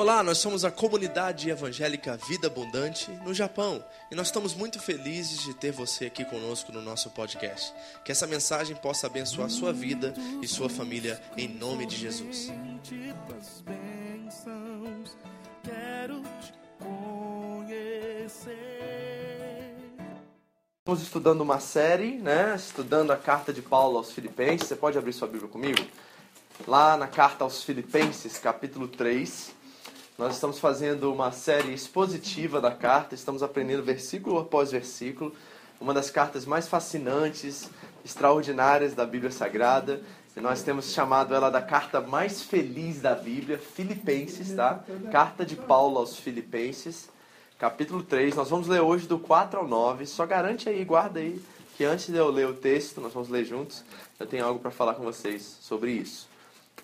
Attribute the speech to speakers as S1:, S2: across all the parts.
S1: Olá, nós somos a comunidade evangélica Vida Abundante no Japão e nós estamos muito felizes de ter você aqui conosco no nosso podcast. Que essa mensagem possa abençoar sua vida e sua família em nome de Jesus. Estamos estudando uma série, né? Estudando a carta de Paulo aos Filipenses. Você pode abrir sua Bíblia comigo? Lá na carta aos Filipenses, capítulo 3. Nós estamos fazendo uma série expositiva da carta, estamos aprendendo versículo após versículo, uma das cartas mais fascinantes, extraordinárias da Bíblia Sagrada. Nós temos chamado ela da carta mais feliz da Bíblia, Filipenses, tá? Carta de Paulo aos Filipenses, capítulo 3. Nós vamos ler hoje do 4 ao 9. Só garante aí, guarda aí, que antes de eu ler o texto, nós vamos ler juntos, eu tenho algo para falar com vocês sobre isso.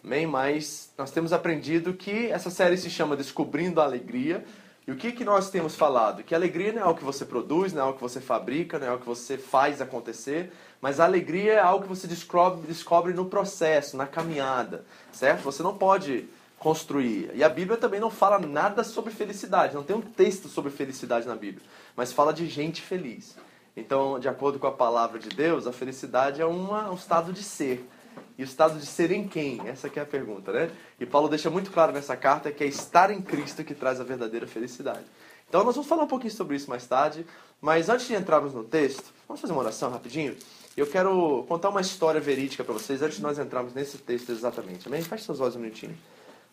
S1: Amém? Mas nós temos aprendido que essa série se chama Descobrindo a Alegria. E o que, que nós temos falado? Que alegria não é algo que você produz, não é algo que você fabrica, não é algo que você faz acontecer, mas a alegria é algo que você descobre, descobre no processo, na caminhada, certo? Você não pode construir. E a Bíblia também não fala nada sobre felicidade, não tem um texto sobre felicidade na Bíblia, mas fala de gente feliz. Então, de acordo com a palavra de Deus, a felicidade é uma, um estado de ser. E o estado de ser em quem? Essa é a pergunta, né? E Paulo deixa muito claro nessa carta que é estar em Cristo que traz a verdadeira felicidade. Então nós vamos falar um pouquinho sobre isso mais tarde, mas antes de entrarmos no texto, vamos fazer uma oração rapidinho? Eu quero contar uma história verídica para vocês antes de nós entrarmos nesse texto exatamente. Amém? Feche seus olhos um minutinho.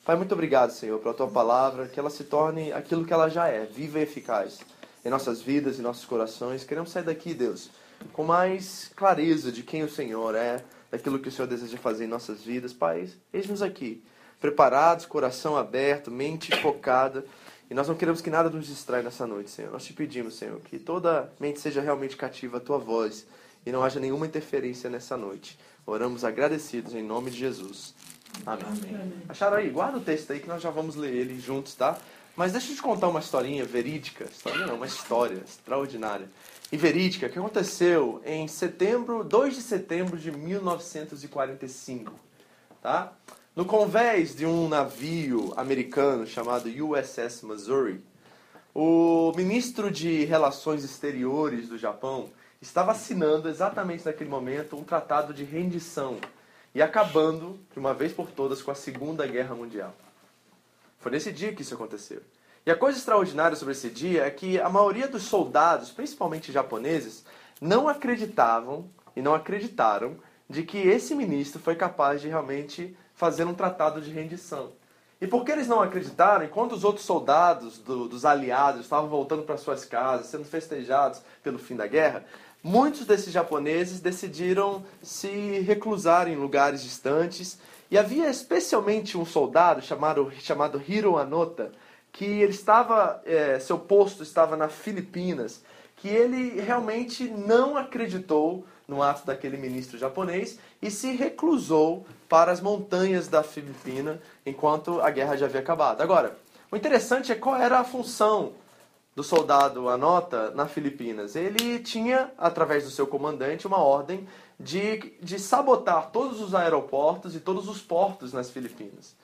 S1: Pai, muito obrigado, Senhor, pela tua palavra, que ela se torne aquilo que ela já é, viva e eficaz em nossas vidas e nossos corações. Queremos sair daqui, Deus, com mais clareza de quem o Senhor é, daquilo que o Senhor deseja fazer em nossas vidas. Pai, eis-nos aqui, preparados, coração aberto, mente focada. E nós não queremos que nada nos distraia nessa noite, Senhor. Nós te pedimos, Senhor, que toda mente seja realmente cativa à tua voz e não haja nenhuma interferência nessa noite. Oramos agradecidos em nome de Jesus. Amém. Amém. Acharam aí? Guarda o texto aí que nós já vamos ler ele juntos, tá? Mas deixa eu te contar uma historinha verídica. Historinha não, uma história extraordinária e verídica que aconteceu em setembro, 2 de setembro de 1945, tá? No convés de um navio americano chamado USS Missouri, o ministro de Relações Exteriores do Japão estava assinando exatamente naquele momento um tratado de rendição e acabando, de uma vez por todas, com a Segunda Guerra Mundial. Foi nesse dia que isso aconteceu. E a coisa extraordinária sobre esse dia é que a maioria dos soldados, principalmente japoneses, não acreditavam e não acreditaram de que esse ministro foi capaz de realmente fazer um tratado de rendição. E porque eles não acreditaram, enquanto os outros soldados do, dos aliados estavam voltando para suas casas, sendo festejados pelo fim da guerra, muitos desses japoneses decidiram se reclusar em lugares distantes. E havia especialmente um soldado chamado, chamado Hiro Anota, que ele estava, é, seu posto estava na Filipinas, que ele realmente não acreditou no ato daquele ministro japonês e se reclusou para as montanhas da Filipina enquanto a guerra já havia acabado. Agora, o interessante é qual era a função do soldado Anota na Filipinas. Ele tinha, através do seu comandante, uma ordem de, de sabotar todos os aeroportos e todos os portos nas Filipinas.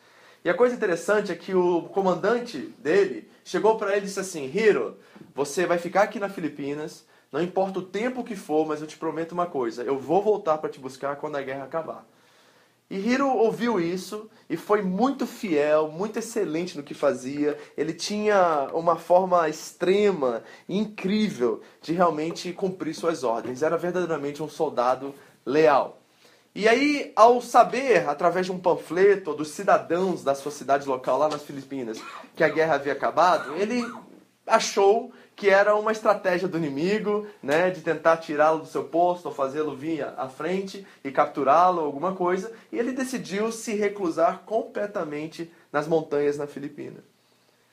S1: E a coisa interessante é que o comandante dele chegou para ele e disse assim: Hiro, você vai ficar aqui na Filipinas, não importa o tempo que for, mas eu te prometo uma coisa: eu vou voltar para te buscar quando a guerra acabar. E Hiro ouviu isso e foi muito fiel, muito excelente no que fazia. Ele tinha uma forma extrema, incrível de realmente cumprir suas ordens. Era verdadeiramente um soldado leal. E aí, ao saber, através de um panfleto dos cidadãos da sua cidade local lá nas Filipinas, que a guerra havia acabado, ele achou que era uma estratégia do inimigo, né, de tentar tirá-lo do seu posto ou fazê-lo vir à frente e capturá-lo, alguma coisa, e ele decidiu se reclusar completamente nas montanhas na Filipina.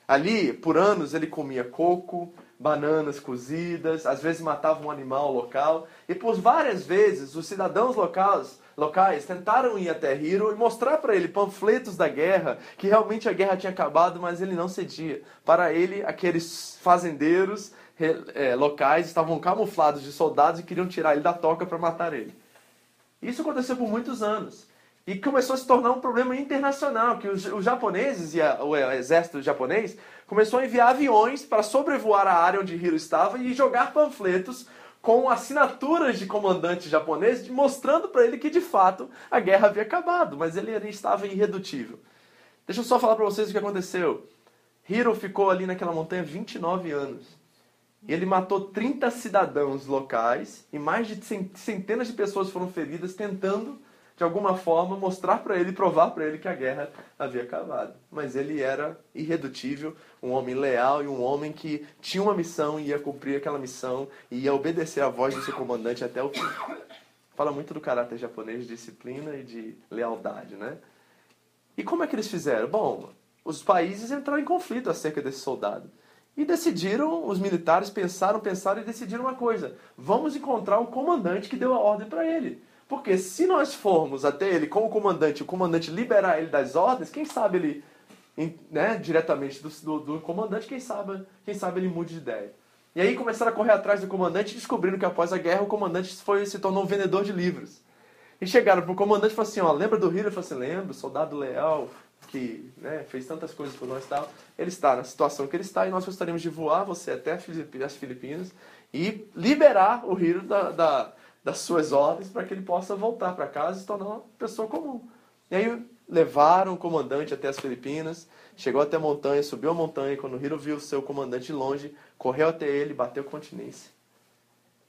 S1: Ali, por anos, ele comia coco, bananas cozidas, às vezes matava um animal local, e por várias vezes os cidadãos locais locais tentaram ir até Hiro e mostrar para ele panfletos da guerra, que realmente a guerra tinha acabado, mas ele não cedia. Para ele, aqueles fazendeiros é, locais estavam camuflados de soldados e queriam tirar ele da toca para matar ele. Isso aconteceu por muitos anos. E começou a se tornar um problema internacional, que os, os japoneses e a, o exército japonês começou a enviar aviões para sobrevoar a área onde Hiro estava e jogar panfletos com assinaturas de comandantes japoneses mostrando para ele que de fato a guerra havia acabado, mas ele estava irredutível. Deixa eu só falar para vocês o que aconteceu. Hiro ficou ali naquela montanha 29 anos. E ele matou 30 cidadãos locais e mais de centenas de pessoas foram feridas tentando de alguma forma, mostrar para ele, provar para ele que a guerra havia acabado. Mas ele era irredutível, um homem leal e um homem que tinha uma missão e ia cumprir aquela missão e ia obedecer à voz do seu comandante até o fim. Fala muito do caráter japonês de disciplina e de lealdade, né? E como é que eles fizeram? Bom, os países entraram em conflito acerca desse soldado. E decidiram, os militares pensaram, pensaram e decidiram uma coisa: vamos encontrar o comandante que deu a ordem para ele. Porque se nós formos até ele com o comandante, o comandante liberar ele das ordens, quem sabe ele, né, diretamente do, do, do comandante, quem sabe, quem sabe ele mude de ideia. E aí começaram a correr atrás do comandante, descobrindo que após a guerra o comandante foi, se tornou um vendedor de livros. E chegaram para o comandante e falaram assim, ó, lembra do Hiro? Ele falou assim, lembro, soldado leal, que né, fez tantas coisas por nós e tal. Ele está na situação que ele está e nós gostaríamos de voar você até as Filipinas e liberar o Hiro da, da das suas ordens para que ele possa voltar para casa e se tornar uma pessoa comum. E aí levaram o comandante até as Filipinas, chegou até a montanha, subiu a montanha, e quando Hiro viu o seu comandante de longe, correu até ele, bateu continência.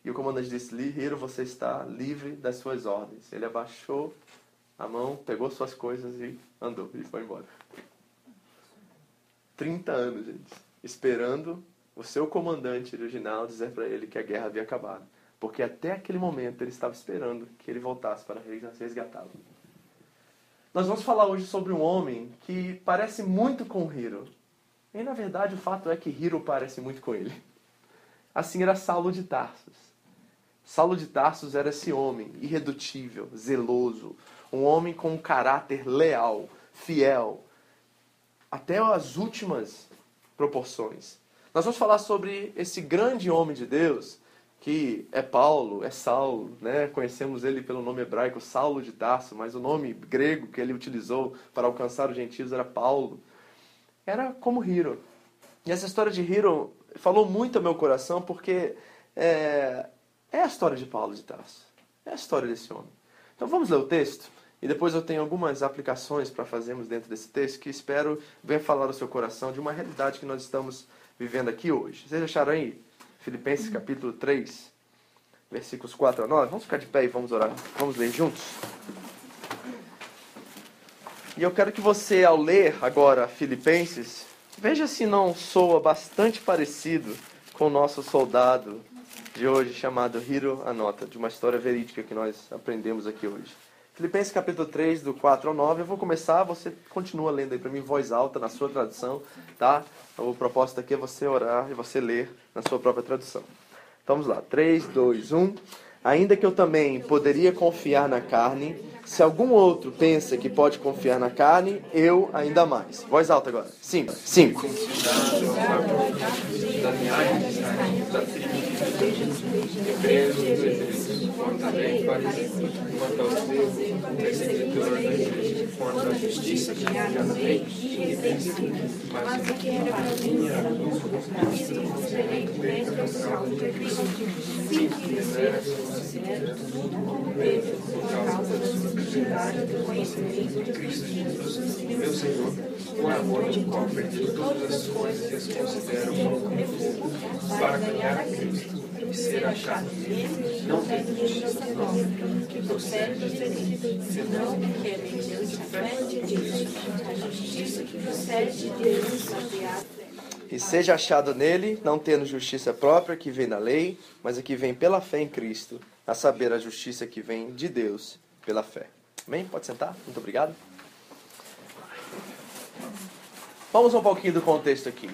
S1: E o comandante disse, Hiro, você está livre das suas ordens. Ele abaixou a mão, pegou suas coisas e andou, e foi embora. 30 anos, gente, esperando o seu comandante original dizer para ele que a guerra havia acabado. Porque até aquele momento ele estava esperando que ele voltasse para resgatá-lo. Nós vamos falar hoje sobre um homem que parece muito com Hiro. E na verdade o fato é que Hiro parece muito com ele. Assim era Saulo de Tarsus. Saulo de Tarsus era esse homem irredutível, zeloso, um homem com um caráter leal, fiel, até as últimas proporções. Nós vamos falar sobre esse grande homem de Deus que é Paulo, é Saulo, né? Conhecemos ele pelo nome hebraico Saulo de Tarso, mas o nome grego que ele utilizou para alcançar os gentios era Paulo. Era como Hiro. E essa história de Hiro falou muito ao meu coração porque é, é a história de Paulo de Tarso. É a história desse homem. Então vamos ler o texto e depois eu tenho algumas aplicações para fazermos dentro desse texto que espero venha falar ao seu coração de uma realidade que nós estamos vivendo aqui hoje. Vocês acharam aí? Filipenses capítulo 3, versículos 4 a 9. Vamos ficar de pé e vamos orar. Vamos ler juntos. E eu quero que você, ao ler agora Filipenses, veja se não soa bastante parecido com o nosso soldado de hoje, chamado Hiro Anota, de uma história verídica que nós aprendemos aqui hoje. Filipenses capítulo 3, do 4 ao 9. Eu vou começar, você continua lendo aí para mim voz alta, na sua tradução, tá? O propósito aqui é você orar e você ler na sua própria tradução. Então vamos lá. 3, 2, 1. Ainda que eu também poderia confiar na carne, se algum outro pensa que pode confiar na carne, eu ainda mais. Voz alta agora. 5. 5. Quanto à lei, quanto aos perseguidor da igreja, quanto à justiça que há na lei, mas o que era para mim era Cristo, diferentemente do salvo de Cristo. Sim, que considero tudo como perda por causa da sublimidade do conhecimento de Cristo Jesus, meu Senhor, por amor de qual perdi todas as coisas e as considero como refúgio para ganhar a Cristo ser achado nele, não justiça própria, que procede senão que é mediante a fé de Deus, a justiça que procede de Deus, e seja achado nele, não tendo justiça própria que vem da lei, mas a que vem pela fé em Cristo, a saber a justiça que vem de Deus pela fé. Amém? Pode sentar? Muito obrigado. Vamos um pouquinho do contexto aqui.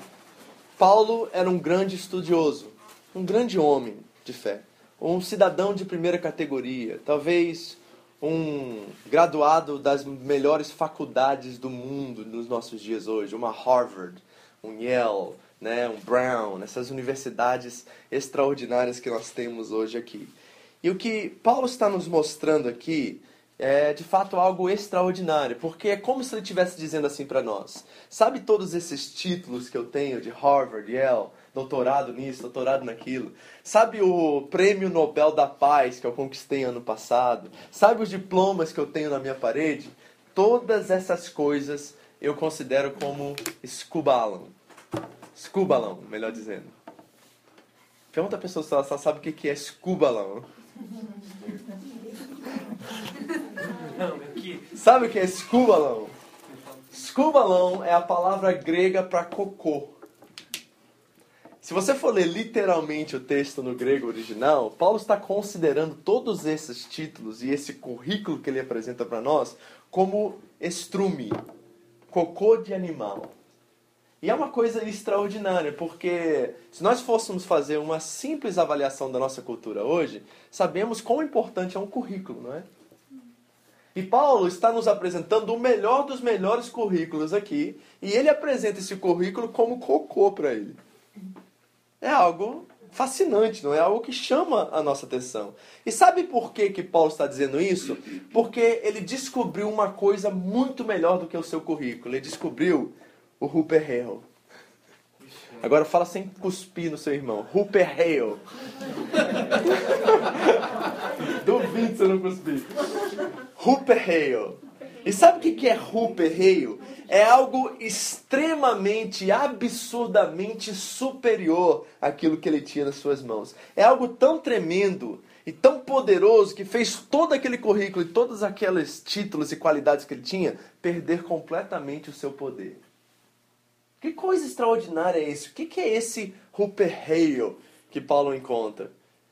S1: Paulo era um grande estudioso um grande homem de fé, um cidadão de primeira categoria, talvez um graduado das melhores faculdades do mundo nos nossos dias hoje, uma Harvard, um Yale, né, um Brown, essas universidades extraordinárias que nós temos hoje aqui. E o que Paulo está nos mostrando aqui, é de fato algo extraordinário, porque é como se ele estivesse dizendo assim para nós: sabe todos esses títulos que eu tenho de Harvard, Yale, doutorado nisso, doutorado naquilo? Sabe o prêmio Nobel da Paz que eu conquistei ano passado? Sabe os diplomas que eu tenho na minha parede? Todas essas coisas eu considero como escubalão. Escubalão, melhor dizendo. Pergunta a pessoa se ela só sabe o que é escubalão. Sabe o que é escubalão? Escubalão é a palavra grega para cocô. Se você for ler literalmente o texto no grego original, Paulo está considerando todos esses títulos e esse currículo que ele apresenta para nós como estrume, cocô de animal. E é uma coisa extraordinária, porque se nós fôssemos fazer uma simples avaliação da nossa cultura hoje, sabemos quão importante é um currículo, não é? E Paulo está nos apresentando o melhor dos melhores currículos aqui, e ele apresenta esse currículo como cocô para ele. É algo fascinante, não é algo que chama a nossa atenção. E sabe por que, que Paulo está dizendo isso? Porque ele descobriu uma coisa muito melhor do que o seu currículo. Ele descobriu o Hooper Hale. Agora fala sem cuspir no seu irmão. Hooper Hale. Duvido você não cuspir. Hooper Hale. E sabe o que é Hale? É algo extremamente, absurdamente superior àquilo que ele tinha nas suas mãos. É algo tão tremendo e tão poderoso que fez todo aquele currículo e todos aqueles títulos e qualidades que ele tinha perder completamente o seu poder. Que coisa extraordinária é isso? O que é esse Hale que Paulo encontra?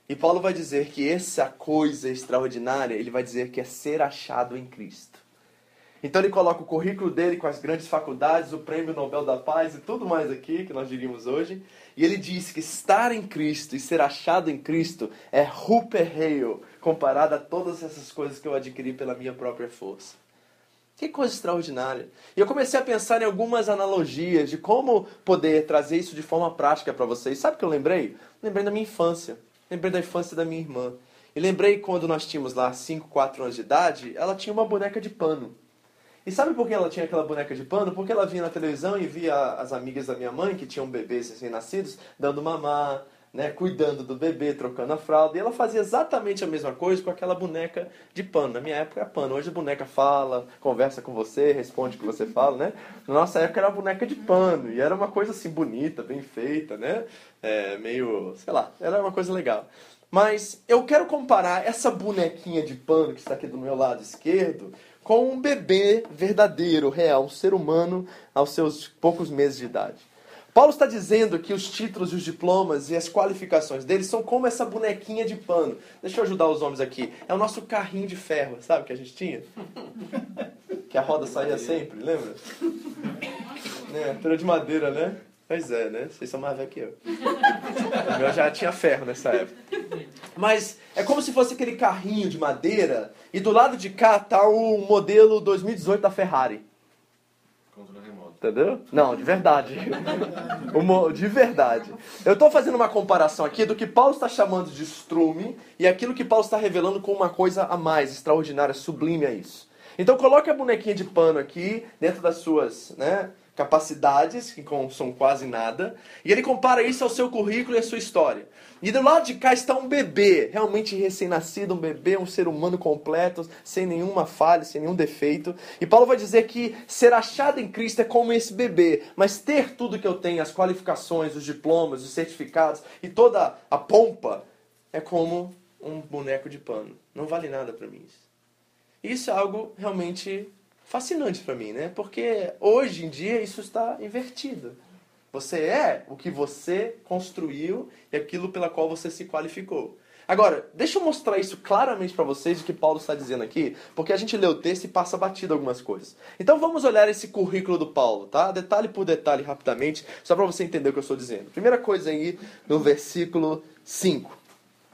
S1: E Paulo vai dizer que essa coisa extraordinária, ele vai dizer que é ser achado em Cristo. Então ele coloca o currículo dele com as grandes faculdades, o prêmio Nobel da Paz e tudo mais aqui que nós diríamos hoje. E ele diz que estar em Cristo e ser achado em Cristo é Hale comparado a todas essas coisas que eu adquiri pela minha própria força. Que coisa extraordinária. E eu comecei a pensar em algumas analogias de como poder trazer isso de forma prática para vocês. Sabe o que eu lembrei? Lembrei da minha infância. Lembrei da infância da minha irmã. E lembrei quando nós tínhamos lá 5, 4 anos de idade, ela tinha uma boneca de pano. E sabe por que ela tinha aquela boneca de pano? Porque ela vinha na televisão e via as amigas da minha mãe, que tinham bebês recém-nascidos, dando mamar, né, cuidando do bebê, trocando a fralda. E ela fazia exatamente a mesma coisa com aquela boneca de pano. Na minha época era pano. Hoje a boneca fala, conversa com você, responde o que você fala, né? Na nossa época era a boneca de pano. E era uma coisa assim bonita, bem feita, né? É, meio, sei lá, era uma coisa legal. Mas eu quero comparar essa bonequinha de pano que está aqui do meu lado esquerdo com um bebê verdadeiro, real, um ser humano aos seus poucos meses de idade. Paulo está dizendo que os títulos, os diplomas e as qualificações deles são como essa bonequinha de pano. Deixa eu ajudar os homens aqui. É o nosso carrinho de ferro, sabe que a gente tinha? Que a roda saía sempre, lembra? É, era de madeira, né? Pois é, né? Vocês são mais velhos que eu. O meu já tinha ferro nessa época. Mas é como se fosse aquele carrinho de madeira e do lado de cá tá o modelo 2018 da Ferrari.
S2: Controle remoto.
S1: Entendeu? Não, de verdade. Uma- de verdade. Eu estou fazendo uma comparação aqui do que Paulo está chamando de strume e aquilo que Paulo está revelando com uma coisa a mais, extraordinária, sublime a isso. Então coloque a bonequinha de pano aqui, dentro das suas né, capacidades, que são quase nada, e ele compara isso ao seu currículo e à sua história. E do lado de cá está um bebê, realmente recém-nascido, um bebê, um ser humano completo, sem nenhuma falha, sem nenhum defeito. E Paulo vai dizer que ser achado em Cristo é como esse bebê, mas ter tudo que eu tenho, as qualificações, os diplomas, os certificados e toda a pompa, é como um boneco de pano. Não vale nada para mim isso. Isso é algo realmente fascinante para mim, né? Porque hoje em dia isso está invertido. Você é o que você construiu e aquilo pela qual você se qualificou. Agora, deixa eu mostrar isso claramente para vocês o que Paulo está dizendo aqui, porque a gente lê o texto e passa batido algumas coisas. Então vamos olhar esse currículo do Paulo, tá? Detalhe por detalhe, rapidamente, só para você entender o que eu estou dizendo. Primeira coisa aí, no versículo 5,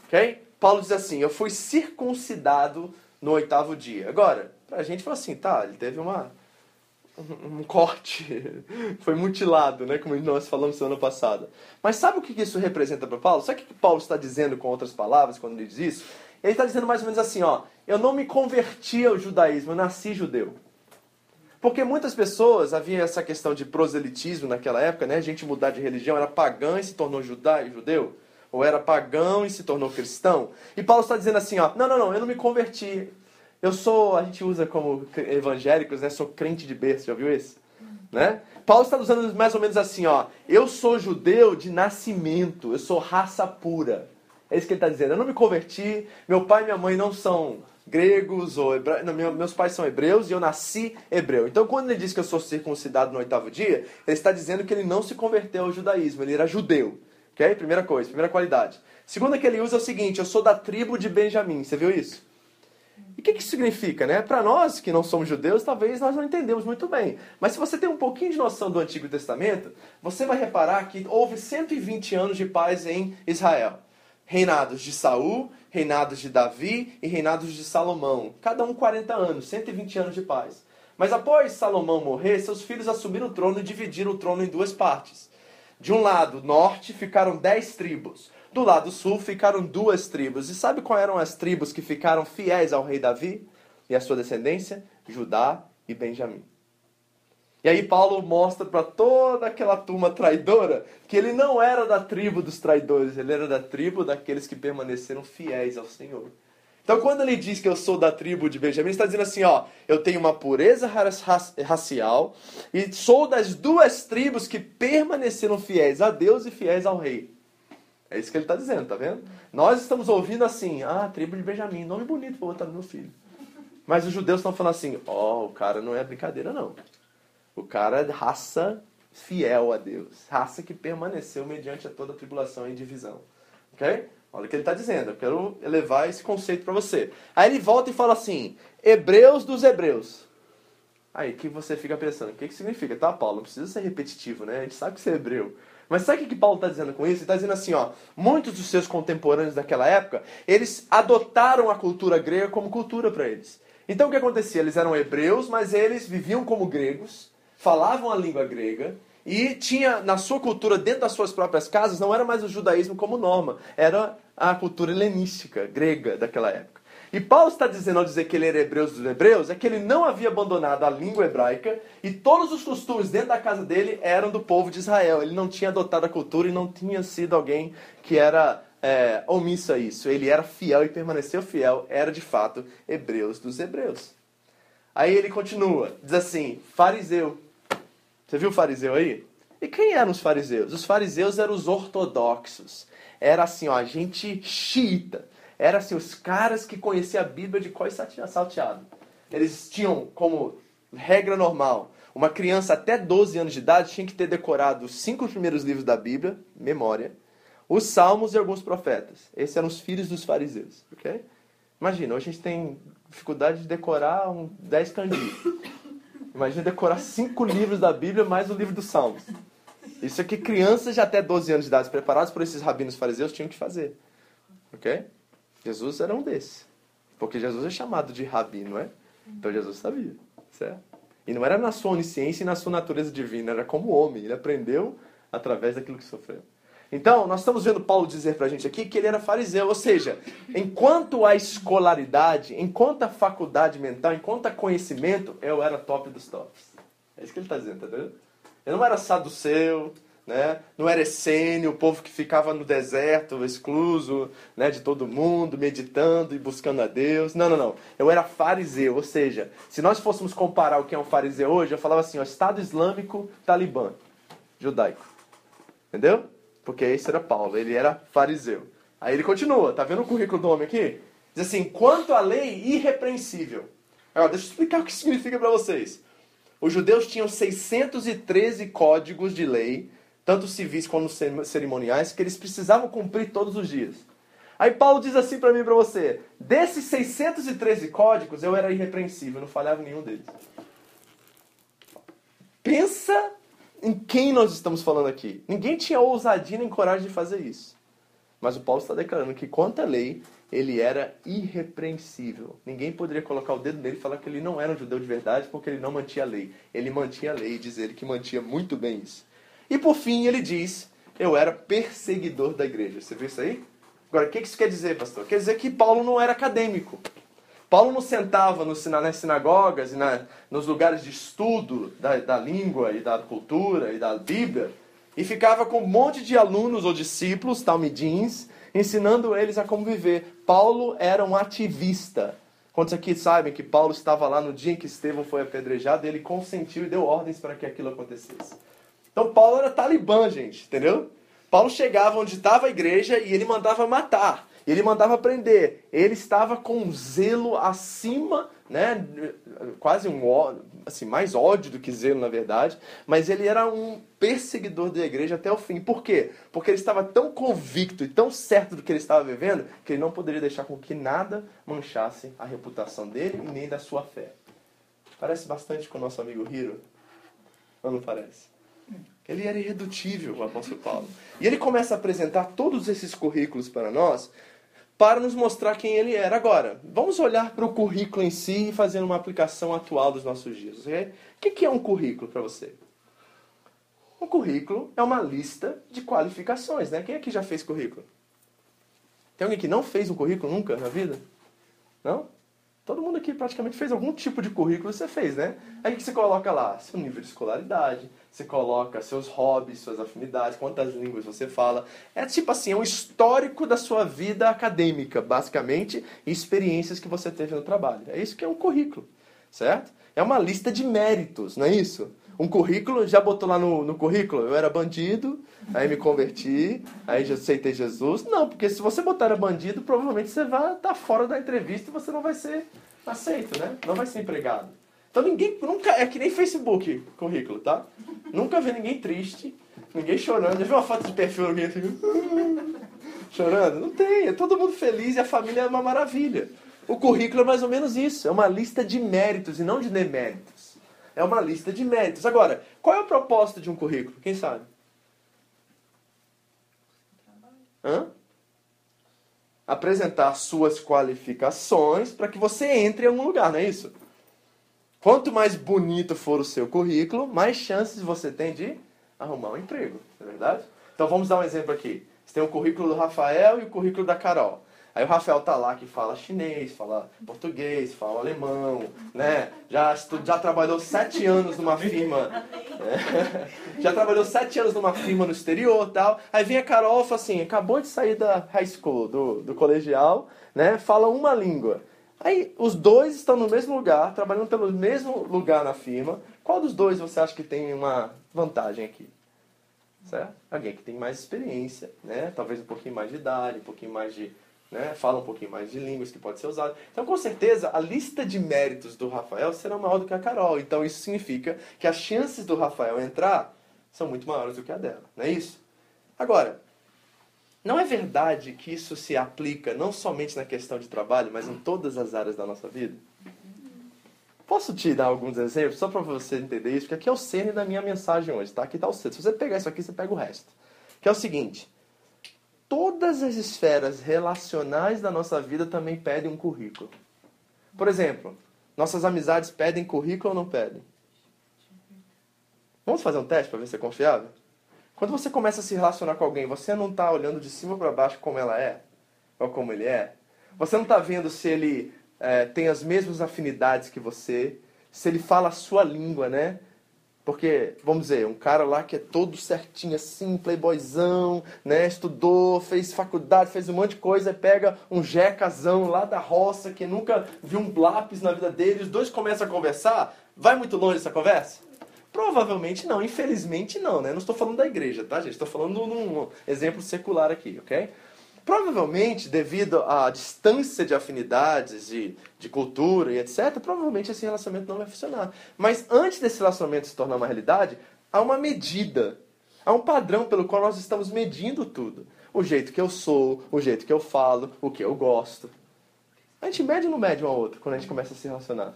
S1: ok? Paulo diz assim: Eu fui circuncidado no oitavo dia. Agora, a gente fala assim, tá, ele teve uma, um, corte, foi mutilado, né, como nós falamos semana passada. Mas sabe o que isso representa para Paulo? Sabe o que Paulo está dizendo com outras palavras quando ele diz isso? Ele está dizendo mais ou menos assim, ó, eu não me converti ao judaísmo, eu nasci judeu. Porque muitas pessoas, havia essa questão de proselitismo naquela época, né? A gente mudar de religião, era pagã e se tornou judeu, judeu, ou era pagão e se tornou cristão. E Paulo está dizendo assim, ó, não, não, não, eu não me converti. Eu sou, a gente usa como evangélicos, né? Sou crente de berço, já viu esse? Né? Paulo está usando mais ou menos assim, ó, eu sou judeu de nascimento, eu sou raça pura. É isso que ele está dizendo. Eu não me converti, meu pai e minha mãe não são gregos ou não, meus pais são hebreus e eu nasci hebreu. Então, quando ele diz que eu sou circuncidado no oitavo dia, ele está dizendo que ele não se converteu ao judaísmo, ele era judeu. Ok? Primeira coisa, primeira qualidade. Segunda que ele usa é o seguinte: eu sou da tribo de Benjamim. Você viu isso? E o que, que isso significa? Né? Para nós que não somos judeus, talvez nós não entendemos muito bem. Mas se você tem um pouquinho de noção do Antigo Testamento, você vai reparar que houve 120 anos de paz em Israel. Reinados de Saul, reinados de Davi e reinados de Salomão. Cada um 40 anos, 120 anos de paz. Mas após Salomão morrer, seus filhos assumiram o trono e dividiram o trono em duas partes. De um lado, norte, ficaram dez tribos. Do lado sul ficaram duas tribos. E sabe quais eram as tribos que ficaram fiéis ao rei Davi e à sua descendência? Judá e Benjamim. E aí Paulo mostra para toda aquela turma traidora que ele não era da tribo dos traidores, ele era da tribo daqueles que permaneceram fiéis ao Senhor. Então quando ele diz que eu sou da tribo de Benjamim, ele está dizendo assim, ó, eu tenho uma pureza racial e sou das duas tribos que permaneceram fiéis a Deus e fiéis ao rei. É isso que ele está dizendo, tá vendo? Nós estamos ouvindo assim, ah, tribo de Benjamim, nome bonito para botar no meu filho. Mas os judeus estão falando assim, ó, oh, o cara não é brincadeira não. O cara é raça fiel a Deus, raça que permaneceu mediante a toda a tribulação e divisão. Ok? Olha o que ele está dizendo, eu quero elevar esse conceito para você. Aí ele volta e fala assim, hebreus dos hebreus. Aí que você fica pensando, o que, que significa? Tá, Paulo, não precisa ser repetitivo, né? A gente sabe que você é hebreu. Mas sabe o que Paulo está dizendo com isso? Ele está dizendo assim, ó, muitos dos seus contemporâneos daquela época, eles adotaram a cultura grega como cultura para eles. Então o que acontecia? Eles eram hebreus, mas eles viviam como gregos, falavam a língua grega, e tinha na sua cultura, dentro das suas próprias casas, não era mais o judaísmo como norma, era a cultura helenística, grega daquela época. E Paulo está dizendo ao dizer que ele era hebreu dos hebreus, é que ele não havia abandonado a língua hebraica e todos os costumes dentro da casa dele eram do povo de Israel. Ele não tinha adotado a cultura e não tinha sido alguém que era é, omisso a isso. Ele era fiel e permaneceu fiel, era de fato hebreus dos hebreus. Aí ele continua, diz assim: fariseu. Você viu o fariseu aí? E quem eram os fariseus? Os fariseus eram os ortodoxos. Era assim, ó, a gente xiita eram assim, os caras que conheciam a Bíblia de cor salteado. Eles tinham como regra normal, uma criança até 12 anos de idade tinha que ter decorado os cinco primeiros livros da Bíblia, memória, os Salmos e alguns profetas. Esses eram os filhos dos fariseus, ok? Imagina, hoje a gente tem dificuldade de decorar um 10 candis. Imagina decorar cinco livros da Bíblia mais o livro dos Salmos. Isso é que crianças de até 12 anos de idade, preparados por esses rabinos fariseus, tinham que fazer. Ok? Jesus era um desses. Porque Jesus é chamado de rabi, não é? Então Jesus sabia, certo? E não era na sua onisciência e na sua natureza divina, era como homem. Ele aprendeu através daquilo que sofreu. Então, nós estamos vendo Paulo dizer para a gente aqui que ele era fariseu, ou seja, enquanto a escolaridade, enquanto a faculdade mental, enquanto a conhecimento, eu era top dos tops. É isso que ele está dizendo, tá vendo? Eu não era saduceu, né? Não era essênio, o povo que ficava no deserto, excluso né, de todo mundo, meditando e buscando a Deus. Não, não, não. Eu era fariseu, ou seja, se nós fôssemos comparar o que é um fariseu hoje, eu falava assim, ó, Estado Islâmico, Talibã, judaico. Entendeu? Porque esse era Paulo, ele era fariseu. Aí ele continua, tá vendo o currículo do homem aqui? Diz assim, quanto à lei irrepreensível. Agora, deixa eu explicar o que significa para vocês. Os judeus tinham 613 códigos de lei tanto civis como cerimoniais, que eles precisavam cumprir todos os dias. Aí Paulo diz assim para mim e para você: desses 613 códigos, eu era irrepreensível, não falhava nenhum deles. Pensa em quem nós estamos falando aqui. Ninguém tinha ousadia nem coragem de fazer isso. Mas o Paulo está declarando que, quanto à lei, ele era irrepreensível. Ninguém poderia colocar o dedo nele e falar que ele não era um judeu de verdade porque ele não mantinha a lei. Ele mantinha a lei e diz ele que mantinha muito bem isso. E por fim ele diz: Eu era perseguidor da igreja. Você viu isso aí? Agora, o que isso quer dizer, pastor? Quer dizer que Paulo não era acadêmico. Paulo não sentava no, nas sinagogas e na, nos lugares de estudo da, da língua e da cultura e da Bíblia e ficava com um monte de alunos ou discípulos, talmidins, ensinando eles a como viver. Paulo era um ativista. Quantos aqui sabem que Paulo estava lá no dia em que Estevão foi apedrejado, ele consentiu e deu ordens para que aquilo acontecesse. Então Paulo era talibã, gente, entendeu? Paulo chegava onde estava a igreja e ele mandava matar. Ele mandava prender. Ele estava com zelo acima, né? Quase um assim, mais ódio do que zelo, na verdade. Mas ele era um perseguidor da igreja até o fim. Por quê? Porque ele estava tão convicto e tão certo do que ele estava vivendo que ele não poderia deixar com que nada manchasse a reputação dele e nem da sua fé. Parece bastante com o nosso amigo Hiro. Ou não parece? Ele era irredutível, o apóstolo Paulo. E ele começa a apresentar todos esses currículos para nós para nos mostrar quem ele era. Agora, vamos olhar para o currículo em si e fazer uma aplicação atual dos nossos dias. Okay? O que é um currículo para você? Um currículo é uma lista de qualificações. Né? Quem aqui já fez currículo? Tem alguém que não fez um currículo nunca na vida? Não? Todo mundo aqui praticamente fez algum tipo de currículo, você fez, né? Aí que você coloca lá? Seu nível de escolaridade, você coloca seus hobbies, suas afinidades, quantas línguas você fala. É tipo assim, é um histórico da sua vida acadêmica, basicamente, e experiências que você teve no trabalho. É isso que é um currículo, certo? É uma lista de méritos, não é isso? Um currículo, já botou lá no, no currículo, eu era bandido, aí me converti, aí já aceitei Jesus. Não, porque se você botar era bandido, provavelmente você vai estar tá fora da entrevista e você não vai ser aceito, né? Não vai ser empregado. Então ninguém, nunca, é que nem Facebook, currículo, tá? Nunca vi ninguém triste, ninguém chorando. Já viu uma foto de perfil alguém assim, chorando? Não tem, é todo mundo feliz e a família é uma maravilha. O currículo é mais ou menos isso, é uma lista de méritos e não de deméritos. É uma lista de méritos. Agora, qual é o propósito de um currículo? Quem sabe? Hã? Apresentar suas qualificações para que você entre em algum lugar, não é isso? Quanto mais bonito for o seu currículo, mais chances você tem de arrumar um emprego, não é verdade? Então vamos dar um exemplo aqui. Você tem o currículo do Rafael e o currículo da Carol. Aí o Rafael tá lá que fala chinês, fala português, fala alemão, né? Já, já trabalhou sete anos numa firma. É, já trabalhou sete anos numa firma no exterior tal. Aí vem a Carol e fala assim, acabou de sair da high school, do, do colegial, né? Fala uma língua. Aí os dois estão no mesmo lugar, trabalhando pelo mesmo lugar na firma. Qual dos dois você acha que tem uma vantagem aqui? Certo? Alguém que tem mais experiência, né? Talvez um pouquinho mais de idade, um pouquinho mais de né? fala um pouquinho mais de línguas que pode ser usado. Então, com certeza, a lista de méritos do Rafael será maior do que a Carol. Então, isso significa que as chances do Rafael entrar são muito maiores do que a dela, não é isso? Agora, não é verdade que isso se aplica não somente na questão de trabalho, mas em todas as áreas da nossa vida? Posso te dar alguns exemplos só para você entender isso? Porque aqui é o cerne da minha mensagem hoje, tá? Aqui está o centro. Se você pegar isso aqui, você pega o resto. Que é o seguinte: todas as esferas relacionais da nossa vida também pedem um currículo. Por exemplo, nossas amizades pedem currículo ou não pedem? Vamos fazer um teste para ver se é confiável? Quando você começa a se relacionar com alguém, você não está olhando de cima para baixo como ela é, ou como ele é. Você não está vendo se ele é, tem as mesmas afinidades que você, se ele fala a sua língua, né? Porque, vamos dizer, um cara lá que é todo certinho assim, playboyzão, né? Estudou, fez faculdade, fez um monte de coisa, pega um jecazão lá da roça que nunca viu um lápis na vida dele, os dois começam a conversar, vai muito longe essa conversa? Provavelmente não, infelizmente não, né? Não estou falando da igreja, tá, gente? Estou falando num exemplo secular aqui, ok? Provavelmente, devido à distância de afinidades, de, de cultura e etc., provavelmente esse relacionamento não vai funcionar. Mas antes desse relacionamento se tornar uma realidade, há uma medida, há um padrão pelo qual nós estamos medindo tudo. O jeito que eu sou, o jeito que eu falo, o que eu gosto. A gente mede ou não mede um ao outro quando a gente começa a se relacionar?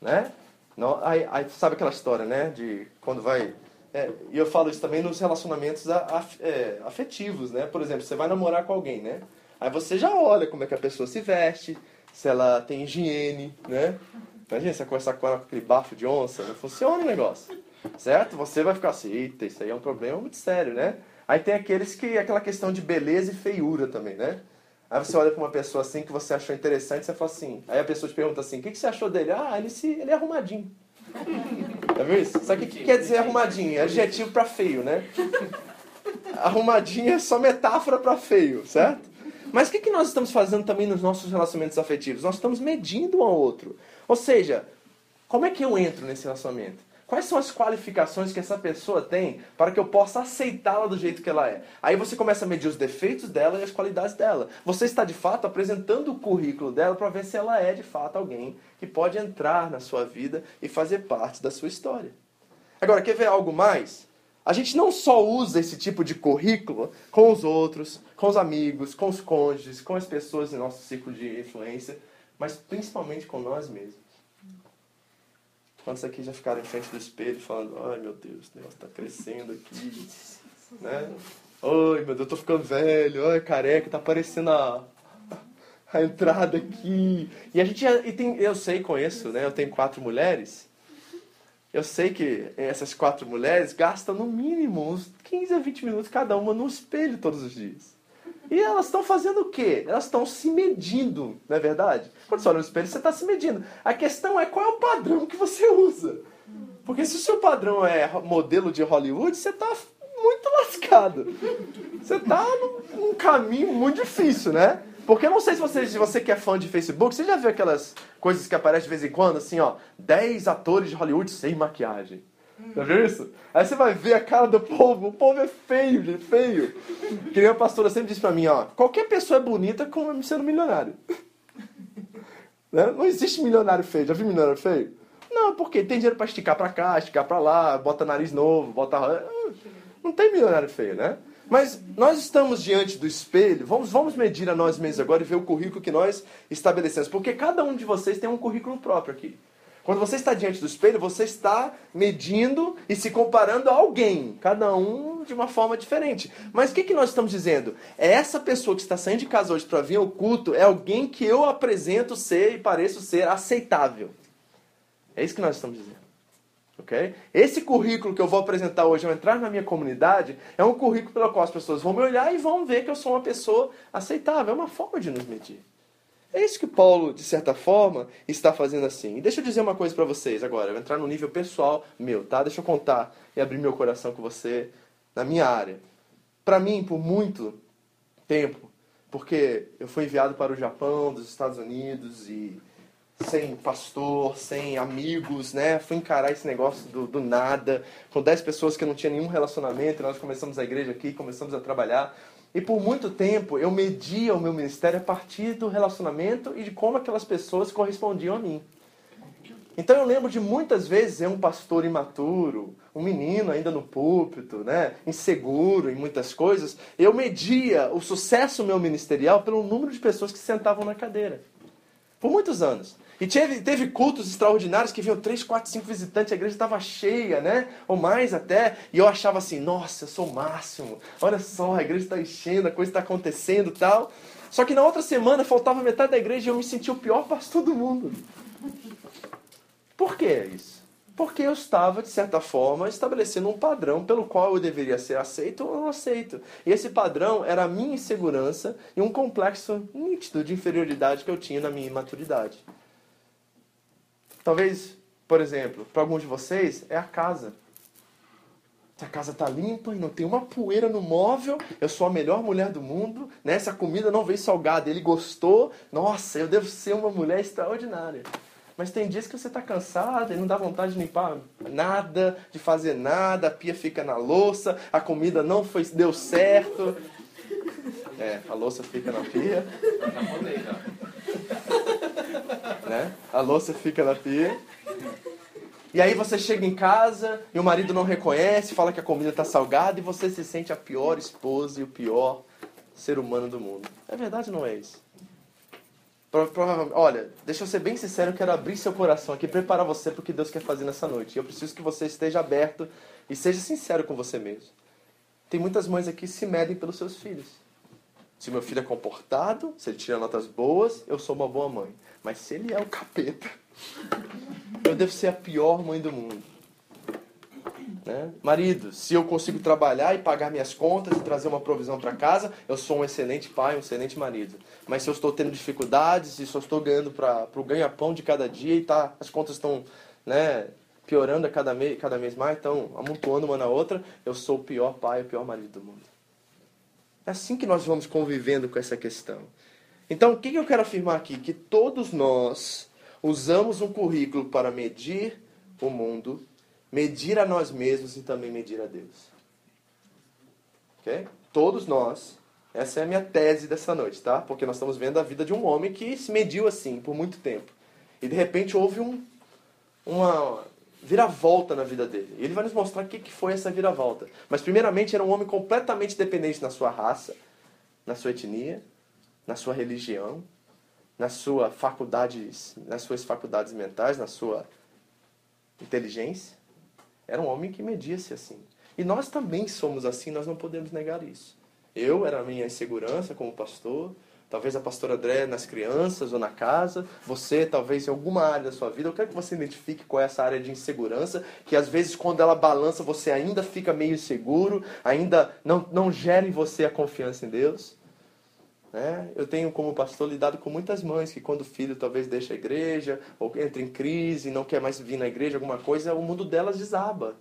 S1: Né? Não, aí, aí, sabe aquela história, né? De quando vai é, e eu falo isso também nos relacionamentos é, afetivos, né? Por exemplo, você vai namorar com alguém, né? Aí você já olha como é que a pessoa se veste, se ela tem higiene, né? Imagina você conversar com ela com aquele bafo de onça, não funciona o negócio, certo? Você vai ficar assim, eita, isso aí é um problema muito sério, né? Aí tem aqueles que, aquela questão de beleza e feiura também, né? Aí você olha pra uma pessoa assim que você achou interessante, você fala assim. Aí a pessoa te pergunta assim: o que, que você achou dele? Ah, ele, se, ele é arrumadinho. Tá vendo isso? Sabe o que, que quer dizer arrumadinho? É adjetivo pra feio, né? Arrumadinho é só metáfora pra feio, certo? Mas o que, que nós estamos fazendo também nos nossos relacionamentos afetivos? Nós estamos medindo um ao outro. Ou seja, como é que eu entro nesse relacionamento? Quais são as qualificações que essa pessoa tem para que eu possa aceitá-la do jeito que ela é? Aí você começa a medir os defeitos dela e as qualidades dela. Você está de fato apresentando o currículo dela para ver se ela é de fato alguém que pode entrar na sua vida e fazer parte da sua história. Agora, quer ver algo mais? A gente não só usa esse tipo de currículo com os outros, com os amigos, com os cônjuges, com as pessoas do nosso ciclo de influência, mas principalmente com nós mesmos. Quantos aqui já ficaram em frente do espelho falando, ai meu Deus, o negócio está crescendo aqui, né? Ai meu Deus, eu tô ficando velho, ai careca, tá aparecendo a, a entrada aqui. E a gente, e tem, eu sei, conheço, né? Eu tenho quatro mulheres. Eu sei que essas quatro mulheres gastam no mínimo uns 15 a 20 minutos cada uma no espelho todos os dias. E elas estão fazendo o quê? Elas estão se medindo, não é verdade? Quando você olha no espelho, você está se medindo. A questão é qual é o padrão que você usa. Porque se o seu padrão é modelo de Hollywood, você está muito lascado. Você está num, num, caminho muito difícil, né? Porque eu não sei se você, se você que é fã de Facebook, você já viu aquelas coisas que aparecem de vez em quando, assim, ó, 10 atores de Hollywood sem maquiagem. Já viu isso? Aí você vai ver a cara do povo, o povo é feio, gente, feio. Que nem a pastora sempre disse pra mim, ó, qualquer pessoa é bonita como sendo milionário. Né? Não existe milionário feio. Já viu milionário feio? Não, porque tem dinheiro pra esticar pra cá, esticar pra lá, bota nariz novo, bota... Não tem milionário feio, né? Mas nós estamos diante do espelho, vamos, vamos medir a nós mesmos agora e ver o currículo que nós estabelecemos. Porque cada um de vocês tem um currículo próprio aqui. Quando você está diante do espelho, você está medindo e se comparando a alguém, cada um de uma forma diferente. Mas o que, que nós estamos dizendo? É essa pessoa que está saindo de casa hoje para vir ao culto, é alguém que eu apresento ser e pareço ser aceitável. É isso que nós estamos dizendo. Okay? Esse currículo que eu vou apresentar hoje ao entrar na minha comunidade é um currículo pelo qual as pessoas vão me olhar e vão ver que eu sou uma pessoa aceitável. É uma forma de nos medir. É isso que Paulo, de certa forma, está fazendo assim. E deixa eu dizer uma coisa para vocês agora, eu vou entrar no nível pessoal meu, tá? Deixa eu contar e abrir meu coração com você na minha área. Para mim, por muito tempo, porque eu fui enviado para o Japão, dos Estados Unidos e sem pastor, sem amigos, né? Fui encarar esse negócio do, do nada, com 10 pessoas que não tinha nenhum relacionamento, nós começamos a igreja aqui, começamos a trabalhar. E por muito tempo eu media o meu ministério a partir do relacionamento e de como aquelas pessoas correspondiam a mim. Então eu lembro de muitas vezes eu um pastor imaturo, um menino ainda no púlpito, né, inseguro em muitas coisas, eu media o sucesso meu ministerial pelo número de pessoas que sentavam na cadeira. Por muitos anos. E teve, teve cultos extraordinários que vinham três, quatro, cinco visitantes, a igreja estava cheia, né? Ou mais até. E eu achava assim, nossa, eu sou o máximo. Olha só, a igreja está enchendo, a coisa está acontecendo tal. Só que na outra semana faltava metade da igreja e eu me senti o pior pastor do mundo. Por que isso? Porque eu estava, de certa forma, estabelecendo um padrão pelo qual eu deveria ser aceito ou não aceito. E esse padrão era a minha insegurança e um complexo nítido de inferioridade que eu tinha na minha imaturidade. Talvez, por exemplo, para alguns de vocês, é a casa. Se a casa está limpa e não tem uma poeira no móvel, eu sou a melhor mulher do mundo, né? Se a comida não veio salgada, ele gostou, nossa, eu devo ser uma mulher extraordinária. Mas tem dias que você está cansado e não dá vontade de limpar nada, de fazer nada, a pia fica na louça, a comida não foi, deu certo. É, a louça fica na pia. Né? A louça fica na pia. E aí você chega em casa e o marido não reconhece, fala que a comida está salgada e você se sente a pior esposa e o pior ser humano do mundo. É verdade não é isso? Provavelmente, olha, deixa eu ser bem sincero, eu quero abrir seu coração aqui, preparar você para o que Deus quer fazer nessa noite. Eu preciso que você esteja aberto e seja sincero com você mesmo. Tem muitas mães aqui que se medem pelos seus filhos. Se meu filho é comportado, se ele tira notas boas, eu sou uma boa mãe. Mas se ele é o capeta, eu devo ser a pior mãe do mundo. Né? Marido, se eu consigo trabalhar e pagar minhas contas e trazer uma provisão para casa, eu sou um excelente pai, um excelente marido. Mas se eu estou tendo dificuldades e só estou ganhando para o ganha-pão de cada dia e tá, as contas estão né, piorando a cada, me, cada mês mais, então amontoando uma na outra, eu sou o pior pai, o pior marido do mundo. É assim que nós vamos convivendo com essa questão. Então, o que eu quero afirmar aqui? Que todos nós usamos um currículo para medir o mundo, medir a nós mesmos e também medir a Deus. Ok? Todos nós. Essa é a minha tese dessa noite, tá? Porque nós estamos vendo a vida de um homem que se mediu assim por muito tempo. E de repente houve um, uma viravolta na vida dele. E ele vai nos mostrar o que, que foi essa viravolta. Mas primeiramente era um homem completamente dependente na sua raça, na sua etnia, na sua religião, na sua faculdades, nas suas faculdades mentais, na sua inteligência. Era um homem que media-se assim. E nós também somos assim, nós não podemos negar isso. Eu era a minha insegurança como pastor, talvez a pastora André nas crianças ou na casa, você talvez em alguma área da sua vida. Eu quero que você identifique qual é essa área de insegurança, que às vezes quando ela balança você ainda fica meio inseguro, ainda não, não gera em você a confiança em Deus. Né? Eu tenho como pastor lidado com muitas mães que quando o filho talvez deixa a igreja, ou entra em crise, não quer mais vir na igreja, alguma coisa, o mundo delas desaba.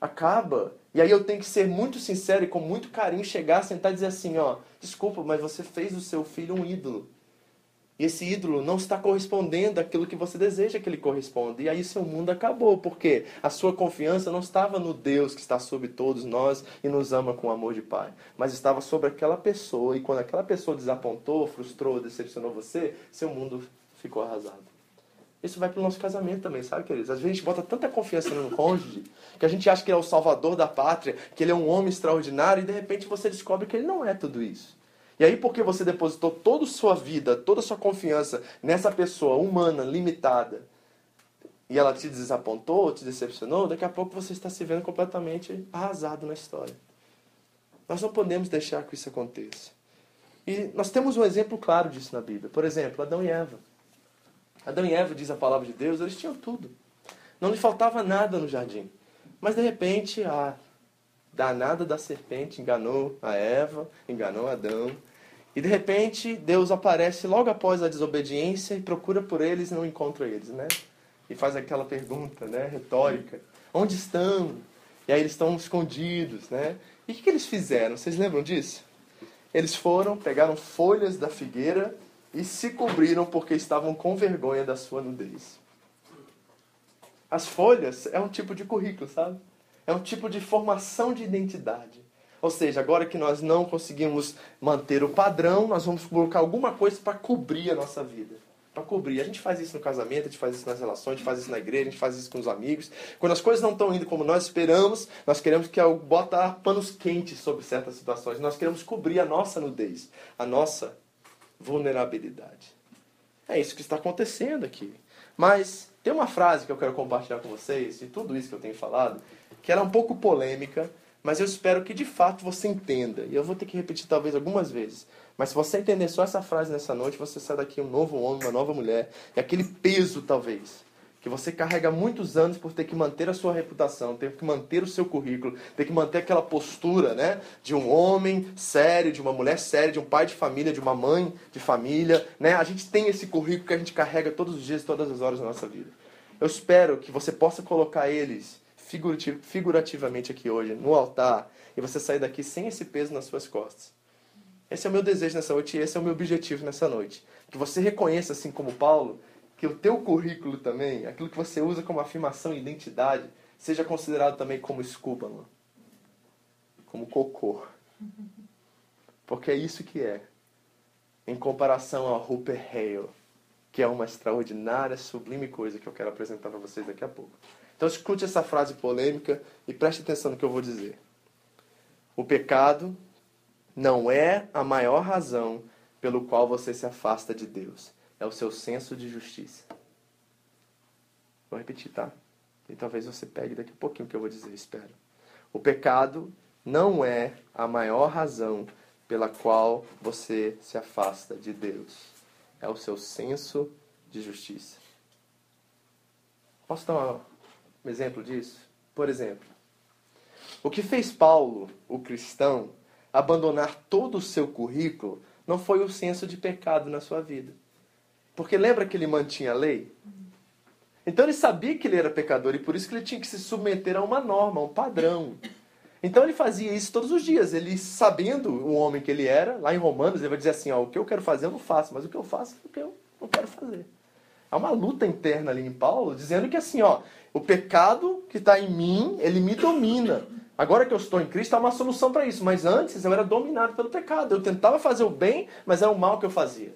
S1: Acaba. E aí eu tenho que ser muito sincero e com muito carinho chegar, sentar e dizer assim, ó, desculpa, mas você fez do seu filho um ídolo. E esse ídolo não está correspondendo àquilo que você deseja que ele corresponda. E aí seu mundo acabou, porque a sua confiança não estava no Deus que está sobre todos nós e nos ama com amor de Pai, mas estava sobre aquela pessoa. E quando aquela pessoa desapontou, frustrou, decepcionou você, seu mundo ficou arrasado. Isso vai para o nosso casamento também, sabe, queridos? Às vezes a gente bota tanta confiança no cônjuge que a gente acha que ele é o salvador da pátria, que ele é um homem extraordinário e de repente você descobre que ele não é tudo isso. E aí, porque você depositou toda a sua vida, toda a sua confiança nessa pessoa humana, limitada, e ela te desapontou, te decepcionou, daqui a pouco você está se vendo completamente arrasado na história. Nós não podemos deixar que isso aconteça. E nós temos um exemplo claro disso na Bíblia. Por exemplo, Adão e Eva. Adão e Eva, diz a palavra de Deus, eles tinham tudo. Não lhe faltava nada no jardim. Mas de repente, a danada da serpente enganou a Eva, enganou Adão. E de repente Deus aparece logo após a desobediência e procura por eles e não encontra eles, né? E faz aquela pergunta, né, retórica: onde estão? E aí eles estão escondidos, né? E o que, que eles fizeram? Vocês lembram disso? Eles foram, pegaram folhas da figueira e se cobriram porque estavam com vergonha da sua nudez. As folhas é um tipo de currículo, sabe? É um tipo de formação de identidade. Ou seja, agora que nós não conseguimos manter o padrão, nós vamos colocar alguma coisa para cobrir a nossa vida. Para cobrir. A gente faz isso no casamento, a gente faz isso nas relações, a gente faz isso na igreja, a gente faz isso com os amigos. Quando as coisas não estão indo como nós esperamos, nós queremos que botar panos quentes sobre certas situações. Nós queremos cobrir a nossa nudez, a nossa vulnerabilidade. É isso que está acontecendo aqui. Mas tem uma frase que eu quero compartilhar com vocês, de tudo isso que eu tenho falado, que ela é um pouco polêmica, mas eu espero que de fato você entenda. E eu vou ter que repetir talvez algumas vezes. Mas se você entender só essa frase nessa noite, você sai daqui um novo homem, uma nova mulher. E aquele peso, talvez, que você carrega muitos anos por ter que manter a sua reputação, ter que manter o seu currículo, ter que manter aquela postura, né, de um homem sério, de uma mulher séria, de um pai de família, de uma mãe de família, né? A gente tem esse currículo que a gente carrega todos os dias, todas as horas da nossa vida. Eu espero que você possa colocar eles figurativamente aqui hoje, no altar, e você sair daqui sem esse peso nas suas costas. Esse é o meu desejo nessa noite e esse é o meu objetivo nessa noite. Que você reconheça, assim como Paulo, que o teu currículo também, aquilo que você usa como afirmação e identidade, seja considerado também como escúbalo, como cocô. Porque é isso que é. Em comparação ao Rupert Hale, que é uma extraordinária, sublime coisa que eu quero apresentar para vocês daqui a pouco. Então escute essa frase polêmica e preste atenção no que eu vou dizer. O pecado não é a maior razão pelo qual você se afasta de Deus. É o seu senso de justiça. Vou repetir, tá? E talvez você pegue daqui a pouquinho o que eu vou dizer, espero. O pecado não é a maior razão pela qual você se afasta de Deus. É o seu senso de justiça. Posso dar um exemplo disso? por exemplo. O que fez Paulo, o cristão, abandonar todo o seu currículo não foi o senso de pecado na sua vida. Porque lembra que ele mantinha a lei? Então ele sabia que ele era pecador e por isso que ele tinha que se submeter a uma norma, a um padrão. Então ele fazia isso todos os dias. Ele, sabendo o homem que ele era, lá em Romanos, ele vai dizer assim: ó, o que eu quero fazer eu não faço, mas o que eu faço é o que eu não quero fazer. Há uma luta interna ali em Paulo, dizendo que assim, ó, o pecado que está em mim, ele me domina. Agora que eu estou em Cristo, há uma solução para isso. Mas antes eu era dominado pelo pecado. Eu tentava fazer o bem, mas era o mal que eu fazia.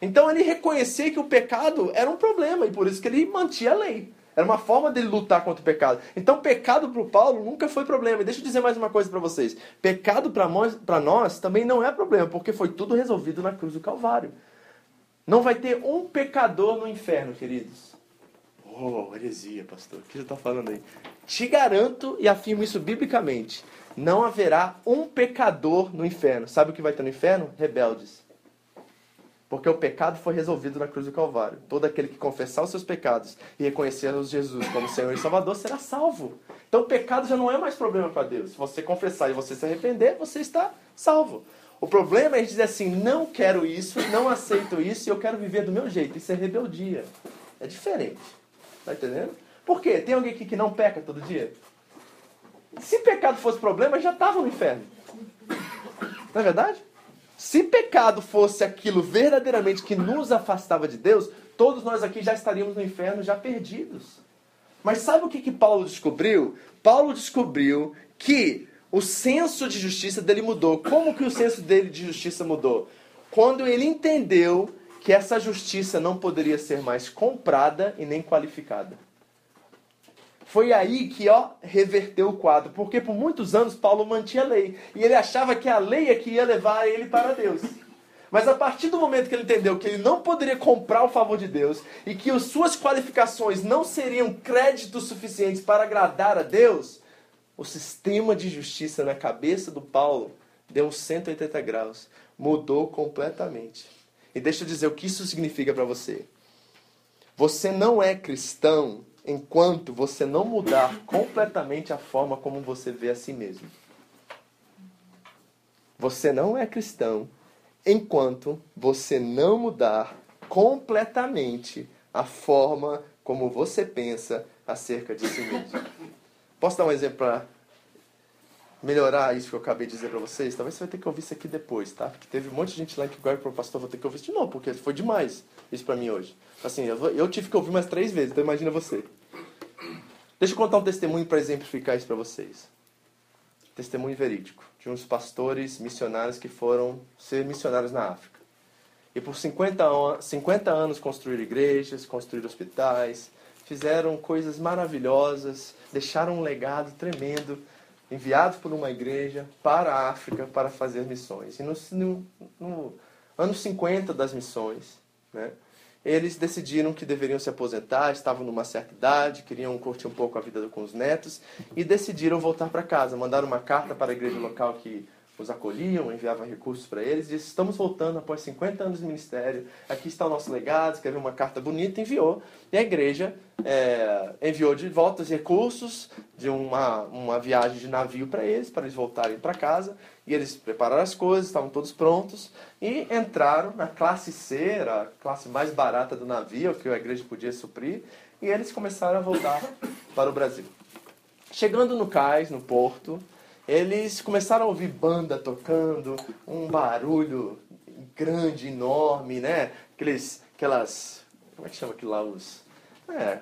S1: Então ele reconhecia que o pecado era um problema e por isso que ele mantinha a lei. Era uma forma dele lutar contra o pecado. Então, pecado para o Paulo nunca foi problema. E deixa eu dizer mais uma coisa para vocês: pecado para nós também não é problema, porque foi tudo resolvido na cruz do Calvário. Não vai ter um pecador no inferno, queridos. Oh, heresia, pastor. O que você está falando aí? Te garanto e afirmo isso biblicamente. Não haverá um pecador no inferno. Sabe o que vai ter no inferno? Rebeldes. Porque o pecado foi resolvido na cruz do Calvário. Todo aquele que confessar os seus pecados e reconhecer Jesus como Senhor e Salvador será salvo. Então o pecado já não é mais problema para Deus. Se você confessar e você se arrepender, você está salvo. O problema é dizer assim: não quero isso, não aceito isso e eu quero viver do meu jeito. Isso é rebeldia. É diferente. Tá entendendo? Por quê? Tem alguém aqui que não peca todo dia? Se pecado fosse problema, já estava no inferno. Não é verdade? Se pecado fosse aquilo verdadeiramente que nos afastava de Deus, todos nós aqui já estaríamos no inferno já perdidos. Mas sabe o que, que Paulo descobriu? Paulo descobriu que o senso de justiça dele mudou. Como que o senso dele de justiça mudou? Quando ele entendeu que essa justiça não poderia ser mais comprada e nem qualificada. Foi aí que ó, reverteu o quadro, porque por muitos anos Paulo mantinha a lei e ele achava que a lei é que ia levar ele para Deus. Mas a partir do momento que ele entendeu que ele não poderia comprar o favor de Deus e que as suas qualificações não seriam créditos suficientes para agradar a Deus, o sistema de justiça na cabeça do Paulo deu uns 180 graus, mudou completamente. E deixa eu dizer o que isso significa para você. Você não é cristão enquanto você não mudar completamente a forma como você vê a si mesmo. Você não é cristão enquanto você não mudar completamente a forma como você pensa acerca de si mesmo. Posso dar um exemplo para melhorar isso que eu acabei de dizer para vocês? Talvez você vai ter que ouvir isso aqui depois, tá? Porque teve um monte de gente lá que agora para o pastor vou ter que ouvir isso de novo, porque foi demais isso para mim hoje. Assim, eu, eu tive que ouvir mais três vezes, então imagina você. Deixa eu contar um testemunho para exemplificar isso para vocês. Testemunho verídico de uns pastores missionários que foram ser missionários na África. E por 50, 50 anos construíram igrejas, construíram hospitais, fizeram coisas maravilhosas, deixaram um legado tremendo, enviados por uma igreja para a África para fazer missões. E no, no, no ano 50 das missões, né, eles decidiram que deveriam se aposentar, estavam numa certa idade, queriam curtir um pouco a vida com os netos e decidiram voltar para casa. Mandaram uma carta para a igreja local que os acolhiam, enviavam recursos para eles, disse, estamos voltando após 50 anos de ministério, aqui está o nosso legado, escreveu uma carta bonita, enviou, e a igreja é, enviou de volta os recursos de uma, uma viagem de navio para eles, para eles voltarem para casa, e eles prepararam as coisas, estavam todos prontos, e entraram na classe C, a classe mais barata do navio, que a igreja podia suprir, e eles começaram a voltar para o Brasil. Chegando no cais, no porto, eles começaram a ouvir banda tocando, um barulho grande, enorme, né? Aqueles, aquelas, como é que chama aquilo lá? Os, é,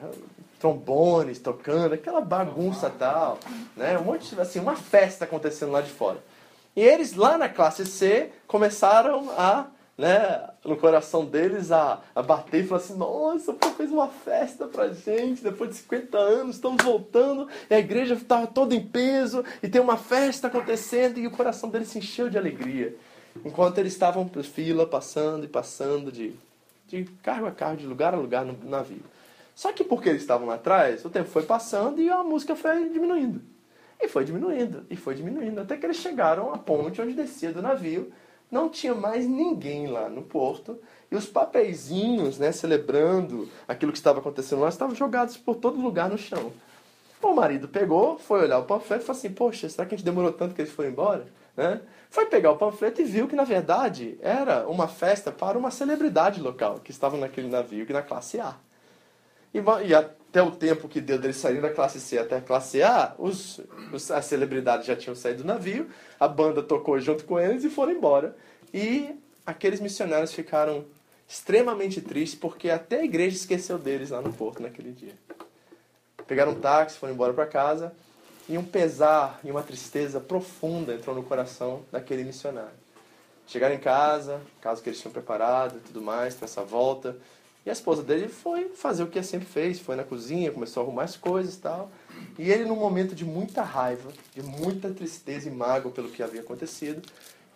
S1: trombones tocando, aquela bagunça tal, né? Um monte, assim, uma festa acontecendo lá de fora. E eles lá na classe C começaram a né, no coração deles a, a bater e falar assim: nossa, o fez uma festa pra gente, depois de 50 anos, estamos voltando, e a igreja estava toda em peso, e tem uma festa acontecendo, e o coração deles se encheu de alegria. Enquanto eles estavam por fila, passando e passando de, de carro a carro, de lugar a lugar no navio. Só que porque eles estavam lá atrás, o tempo foi passando e a música foi diminuindo. E foi diminuindo, e foi diminuindo, até que eles chegaram à ponte onde descia do navio não tinha mais ninguém lá no porto e os papeizinhos, né, celebrando aquilo que estava acontecendo lá, estavam jogados por todo lugar no chão. O marido pegou, foi olhar o panfleto e falou assim: Poxa, será que a gente demorou tanto que eles foram embora? Né? Foi pegar o panfleto e viu que, na verdade, era uma festa para uma celebridade local que estava naquele navio, que na classe A. E, e até o tempo que deu deles saírem da classe C até a classe A, os, os, as celebridades já tinham saído do navio, a banda tocou junto com eles e foram embora. E aqueles missionários ficaram extremamente tristes porque até a igreja esqueceu deles lá no porto naquele dia. Pegaram um táxi, foram embora para casa e um pesar e uma tristeza profunda entrou no coração daquele missionário. Chegaram em casa, casa que eles tinham preparado e tudo mais para essa volta. E a esposa dele foi fazer o que sempre fez, foi na cozinha, começou a arrumar as coisas e tal. E ele, num momento de muita raiva, de muita tristeza e mágoa pelo que havia acontecido,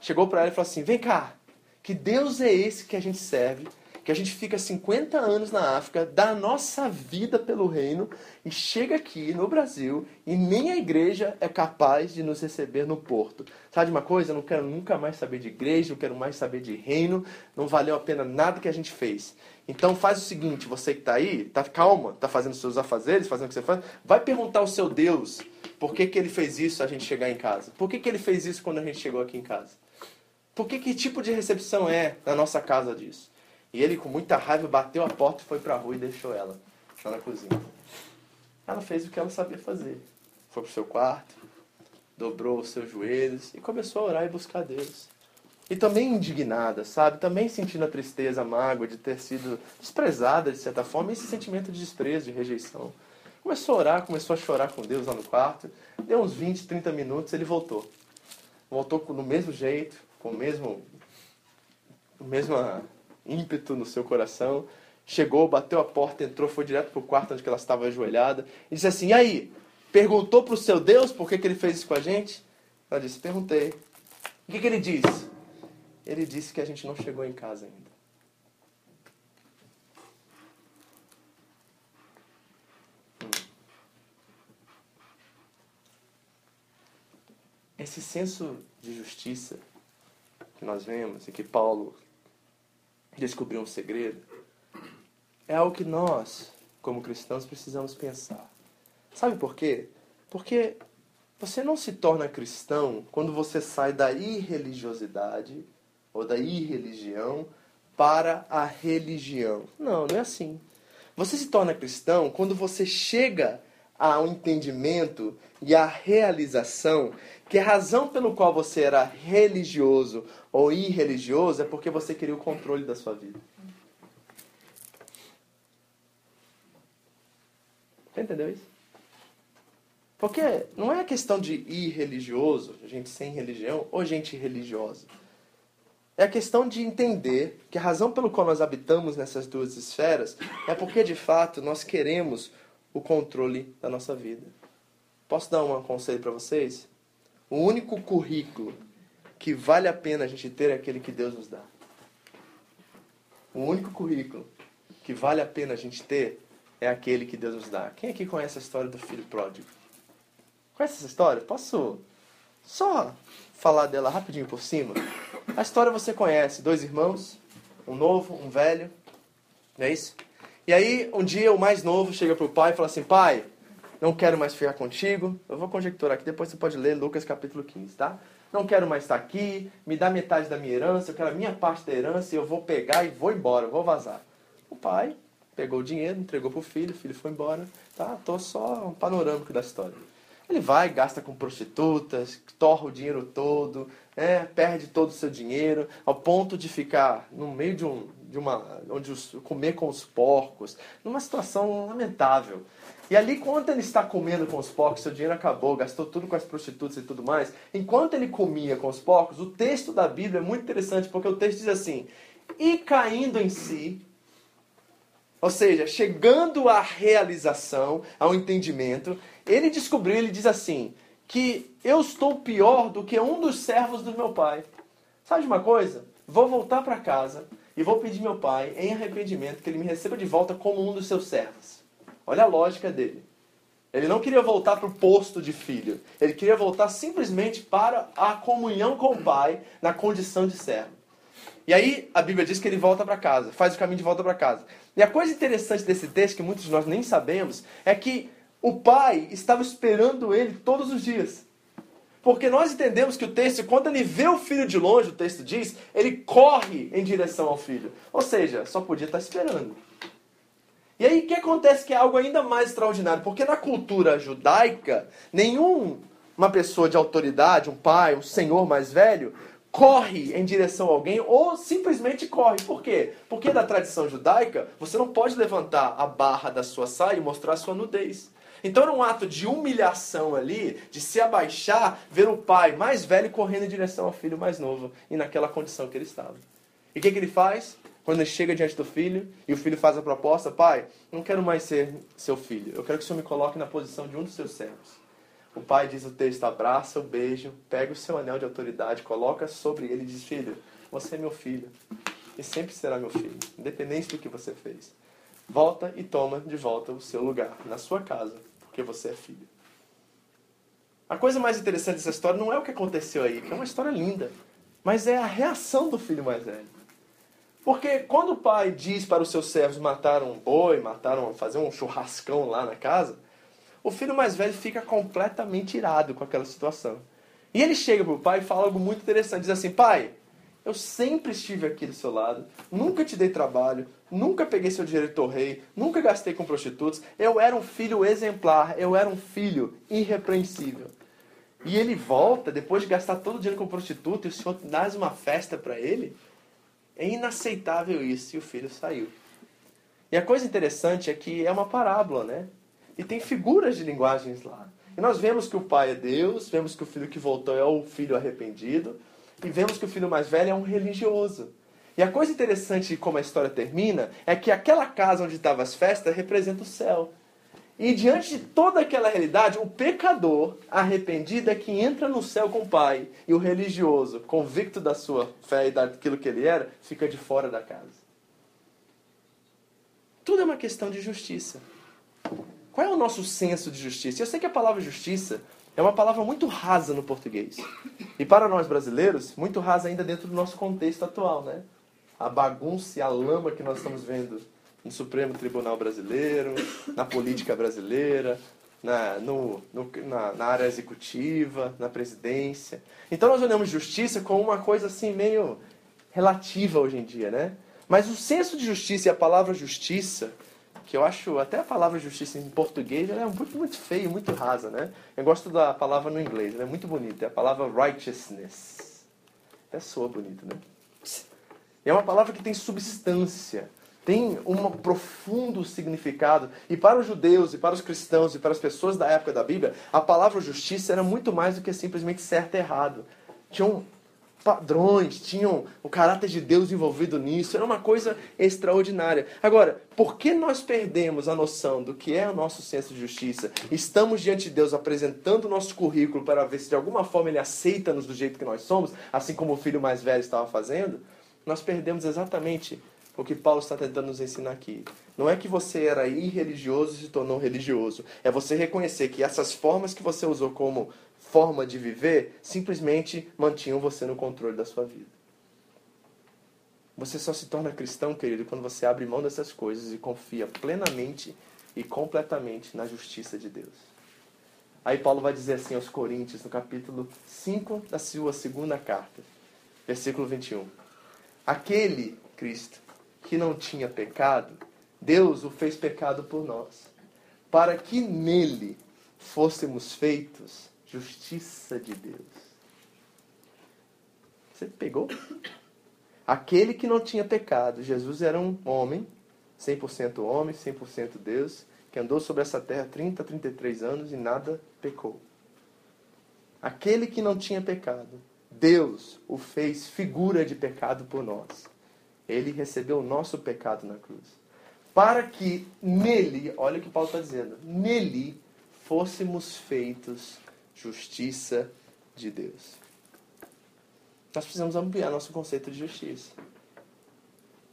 S1: chegou para ela e falou assim: Vem cá, que Deus é esse que a gente serve, que a gente fica 50 anos na África, dá a nossa vida pelo reino e chega aqui no Brasil e nem a igreja é capaz de nos receber no porto. Sabe uma coisa? Eu não quero nunca mais saber de igreja, não quero mais saber de reino, não valeu a pena nada que a gente fez. Então faz o seguinte, você que está aí, tá calma, tá fazendo seus afazeres, fazendo o que você faz, vai perguntar ao seu Deus por que, que ele fez isso a gente chegar em casa. Por que, que ele fez isso quando a gente chegou aqui em casa? Por que, que tipo de recepção é na nossa casa disso? E ele, com muita raiva, bateu a porta e foi para a rua e deixou ela lá na cozinha. Ela fez o que ela sabia fazer. Foi para o seu quarto, dobrou os seus joelhos e começou a orar e buscar Deus. E também indignada, sabe? Também sentindo a tristeza, a mágoa de ter sido desprezada de certa forma, esse sentimento de desprezo, de rejeição. Começou a orar, começou a chorar com Deus lá no quarto. Deu uns 20, 30 minutos, ele voltou. Voltou no mesmo jeito, com o mesmo, o mesmo ímpeto no seu coração. Chegou, bateu a porta, entrou, foi direto para o quarto onde ela estava ajoelhada. E disse assim: E aí? Perguntou para o seu Deus por que, que ele fez isso com a gente? Ela disse: Perguntei. O que, que ele disse? Ele disse que a gente não chegou em casa ainda. Esse senso de justiça que nós vemos e que Paulo descobriu um segredo é algo que nós, como cristãos, precisamos pensar. Sabe por quê? Porque você não se torna cristão quando você sai da irreligiosidade ou da irreligião para a religião. Não, não é assim. Você se torna cristão quando você chega ao entendimento e à realização que a razão pelo qual você era religioso ou irreligioso é porque você queria o controle da sua vida. Você entendeu isso? Porque não é questão de irreligioso, gente sem religião, ou gente religiosa. É a questão de entender que a razão pelo qual nós habitamos nessas duas esferas é porque, de fato, nós queremos o controle da nossa vida. Posso dar um conselho para vocês? O único currículo que vale a pena a gente ter é aquele que Deus nos dá. O único currículo que vale a pena a gente ter é aquele que Deus nos dá. Quem aqui conhece a história do filho pródigo? Conhece essa história? Posso só falar dela rapidinho por cima? A história você conhece, dois irmãos, um novo, um velho, não é isso? E aí, um dia o mais novo chega pro pai e fala assim: Pai, não quero mais ficar contigo. Eu vou conjecturar aqui, depois você pode ler Lucas capítulo 15, tá? Não quero mais estar aqui, me dá metade da minha herança, eu quero a minha parte da herança e eu vou pegar e vou embora, vou vazar. O pai pegou o dinheiro, entregou pro filho, o filho foi embora. Tá? Tô só um panorâmico da história. Ele vai, gasta com prostitutas, torra o dinheiro todo, né, perde todo o seu dinheiro, ao ponto de ficar no meio de, um, de uma. onde os, comer com os porcos, numa situação lamentável. E ali, enquanto ele está comendo com os porcos, seu dinheiro acabou, gastou tudo com as prostitutas e tudo mais. Enquanto ele comia com os porcos, o texto da Bíblia é muito interessante, porque o texto diz assim: e caindo em si, ou seja, chegando à realização, ao entendimento, ele descobriu, ele diz assim, que eu estou pior do que um dos servos do meu pai. Sabe de uma coisa? Vou voltar para casa e vou pedir meu pai, em arrependimento, que ele me receba de volta como um dos seus servos. Olha a lógica dele. Ele não queria voltar para o posto de filho. Ele queria voltar simplesmente para a comunhão com o pai na condição de servo. E aí a Bíblia diz que ele volta para casa, faz o caminho de volta para casa. E a coisa interessante desse texto, que muitos de nós nem sabemos, é que o pai estava esperando ele todos os dias. Porque nós entendemos que o texto, quando ele vê o filho de longe, o texto diz, ele corre em direção ao filho. Ou seja, só podia estar esperando. E aí o que acontece que é algo ainda mais extraordinário? Porque na cultura judaica, nenhuma pessoa de autoridade, um pai, um senhor mais velho, corre em direção a alguém ou simplesmente corre. Por quê? Porque na tradição judaica, você não pode levantar a barra da sua saia e mostrar a sua nudez. Então era um ato de humilhação ali, de se abaixar, ver o pai mais velho correndo em direção ao filho mais novo e naquela condição que ele estava. E o que, que ele faz? Quando ele chega diante do filho e o filho faz a proposta, pai, não quero mais ser seu filho, eu quero que o senhor me coloque na posição de um dos seus servos. O pai diz o texto, abraça o beijo, pega o seu anel de autoridade, coloca sobre ele e diz, filho, você é meu filho e sempre será meu filho, independente do que você fez. Volta e toma de volta o seu lugar na sua casa, porque você é filho. A coisa mais interessante dessa história não é o que aconteceu aí, que é uma história linda, mas é a reação do filho mais velho. Porque quando o pai diz para os seus servos matar um boi, mataram, fazer um churrascão lá na casa, o filho mais velho fica completamente irado com aquela situação. E ele chega para o pai e fala algo muito interessante. Diz assim, pai, eu sempre estive aqui do seu lado, nunca te dei trabalho, nunca peguei seu dinheiro e torrei, nunca gastei com prostitutos. Eu era um filho exemplar, eu era um filho irrepreensível. E ele volta, depois de gastar todo o dinheiro com prostituta, e o senhor dá uma festa para ele? É inaceitável isso. E o filho saiu. E a coisa interessante é que é uma parábola, né? E tem figuras de linguagens lá. E nós vemos que o pai é Deus, vemos que o filho que voltou é o filho arrependido, e vemos que o filho mais velho é um religioso. E a coisa interessante de como a história termina é que aquela casa onde estavam as festas representa o céu. E diante de toda aquela realidade, o pecador arrependido é que entra no céu com o Pai. E o religioso, convicto da sua fé e daquilo que ele era, fica de fora da casa. Tudo é uma questão de justiça. Qual é o nosso senso de justiça? Eu sei que a palavra justiça é uma palavra muito rasa no português. E para nós brasileiros, muito rasa ainda dentro do nosso contexto atual, né? A bagunça e a lama que nós estamos vendo no Supremo Tribunal Brasileiro, na política brasileira, na, no, no, na, na, área executiva, na presidência. Então nós olhamos justiça como uma coisa assim meio relativa hoje em dia, né? Mas o senso de justiça e a palavra justiça, que eu acho até a palavra justiça em português ela é muito, muito feia, muito rasa, né? Eu gosto da palavra no inglês, ela é muito bonita, é a palavra righteousness. Até soa bonito, né? é uma palavra que tem substância tem um profundo significado. E para os judeus, e para os cristãos, e para as pessoas da época da Bíblia, a palavra justiça era muito mais do que simplesmente certo e errado. Tinham padrões, tinham o caráter de Deus envolvido nisso, era uma coisa extraordinária. Agora, por que nós perdemos a noção do que é o nosso senso de justiça? Estamos diante de Deus apresentando o nosso currículo para ver se de alguma forma ele aceita-nos do jeito que nós somos, assim como o filho mais velho estava fazendo? Nós perdemos exatamente o que Paulo está tentando nos ensinar aqui. Não é que você era irreligioso e se tornou religioso. É você reconhecer que essas formas que você usou como forma de viver simplesmente mantinham você no controle da sua vida. Você só se torna cristão, querido, quando você abre mão dessas coisas e confia plenamente e completamente na justiça de Deus. Aí Paulo vai dizer assim aos Coríntios, no capítulo 5 da sua segunda carta, versículo 21. Aquele Cristo que não tinha pecado, Deus o fez pecado por nós, para que nele fôssemos feitos justiça de Deus. Você pegou? Aquele que não tinha pecado, Jesus era um homem, 100% homem, 100% Deus, que andou sobre essa terra 30, 33 anos e nada pecou. Aquele que não tinha pecado, Deus o fez figura de pecado por nós ele recebeu o nosso pecado na cruz. Para que nele, olha o que Paulo está dizendo, nele fôssemos feitos justiça de Deus. Nós precisamos ampliar nosso conceito de justiça.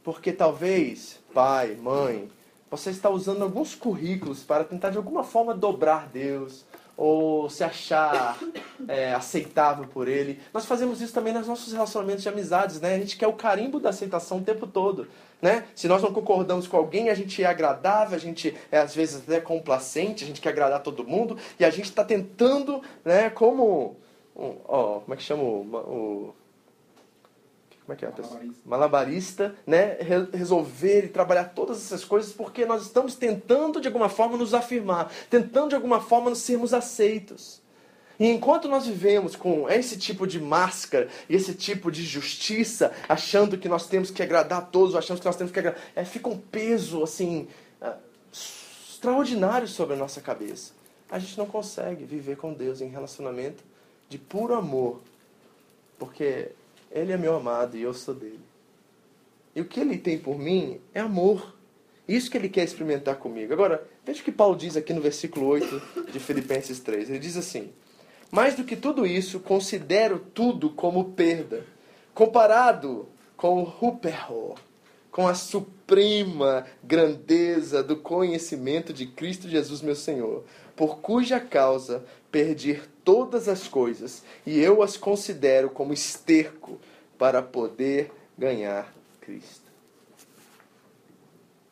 S1: Porque talvez, pai, mãe, você está usando alguns currículos para tentar de alguma forma dobrar Deus, ou se achar é, aceitável por ele. Nós fazemos isso também nos nossos relacionamentos de amizades, né? A gente quer o carimbo da aceitação o tempo todo, né? Se nós não concordamos com alguém, a gente é agradável, a gente é às vezes até complacente, a gente quer agradar todo mundo e a gente está tentando, né? Como, ó, como é que chama o, o como é que é a pessoa? Malabarista, Malabarista né? Re resolver e trabalhar todas essas coisas porque nós estamos tentando de alguma forma nos afirmar, tentando de alguma forma sermos aceitos. E enquanto nós vivemos com esse tipo de máscara e esse tipo de justiça, achando que nós temos que agradar a todos, achando que nós temos que agradar, é, fica um peso assim é, extraordinário sobre a nossa cabeça. A gente não consegue viver com Deus em relacionamento de puro amor, porque ele é meu amado e eu sou dele. E o que ele tem por mim é amor. Isso que ele quer experimentar comigo. Agora, veja o que Paulo diz aqui no versículo 8 de Filipenses 3. Ele diz assim: Mais do que tudo isso, considero tudo como perda, comparado com o Ruperro, com a suprema grandeza do conhecimento de Cristo Jesus, meu Senhor, por cuja causa perdi todas as coisas e eu as considero como esterco para poder ganhar Cristo.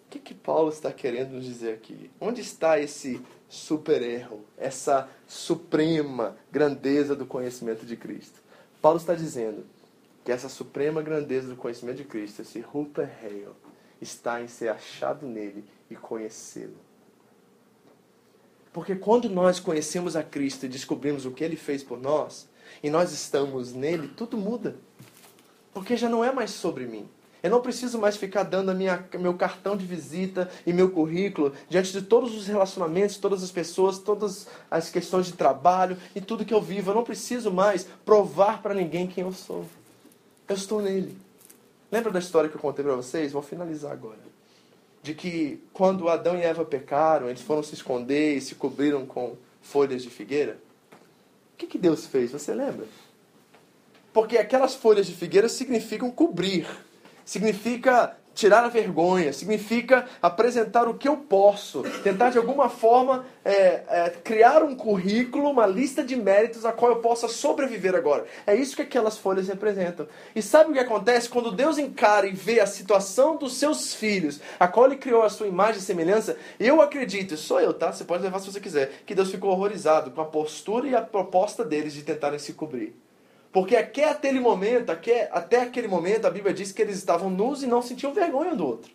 S1: O que, que Paulo está querendo nos dizer aqui? Onde está esse super erro, essa suprema grandeza do conhecimento de Cristo? Paulo está dizendo que essa suprema grandeza do conhecimento de Cristo, esse Ruper Heil, está em ser achado nele e conhecê-lo. Porque quando nós conhecemos a Cristo e descobrimos o que ele fez por nós, e nós estamos nele, tudo muda. Porque já não é mais sobre mim. Eu não preciso mais ficar dando minha, meu cartão de visita e meu currículo diante de todos os relacionamentos, todas as pessoas, todas as questões de trabalho e tudo que eu vivo. Eu não preciso mais provar para ninguém quem eu sou. Eu estou nele. Lembra da história que eu contei para vocês? Vou finalizar agora de que quando Adão e Eva pecaram, eles foram se esconder e se cobriram com folhas de figueira? O que, que Deus fez? Você lembra? Porque aquelas folhas de figueira significam cobrir, significa tirar a vergonha, significa apresentar o que eu posso, tentar de alguma forma é, é, criar um currículo, uma lista de méritos a qual eu possa sobreviver agora. É isso que aquelas folhas representam. E sabe o que acontece quando Deus encara e vê a situação dos seus filhos, a qual Ele criou a sua imagem e semelhança? Eu acredito, sou eu, tá? Você pode levar se você quiser, que Deus ficou horrorizado com a postura e a proposta deles de tentarem se cobrir. Porque até aquele momento, até aquele momento, a Bíblia diz que eles estavam nus e não sentiam vergonha do outro.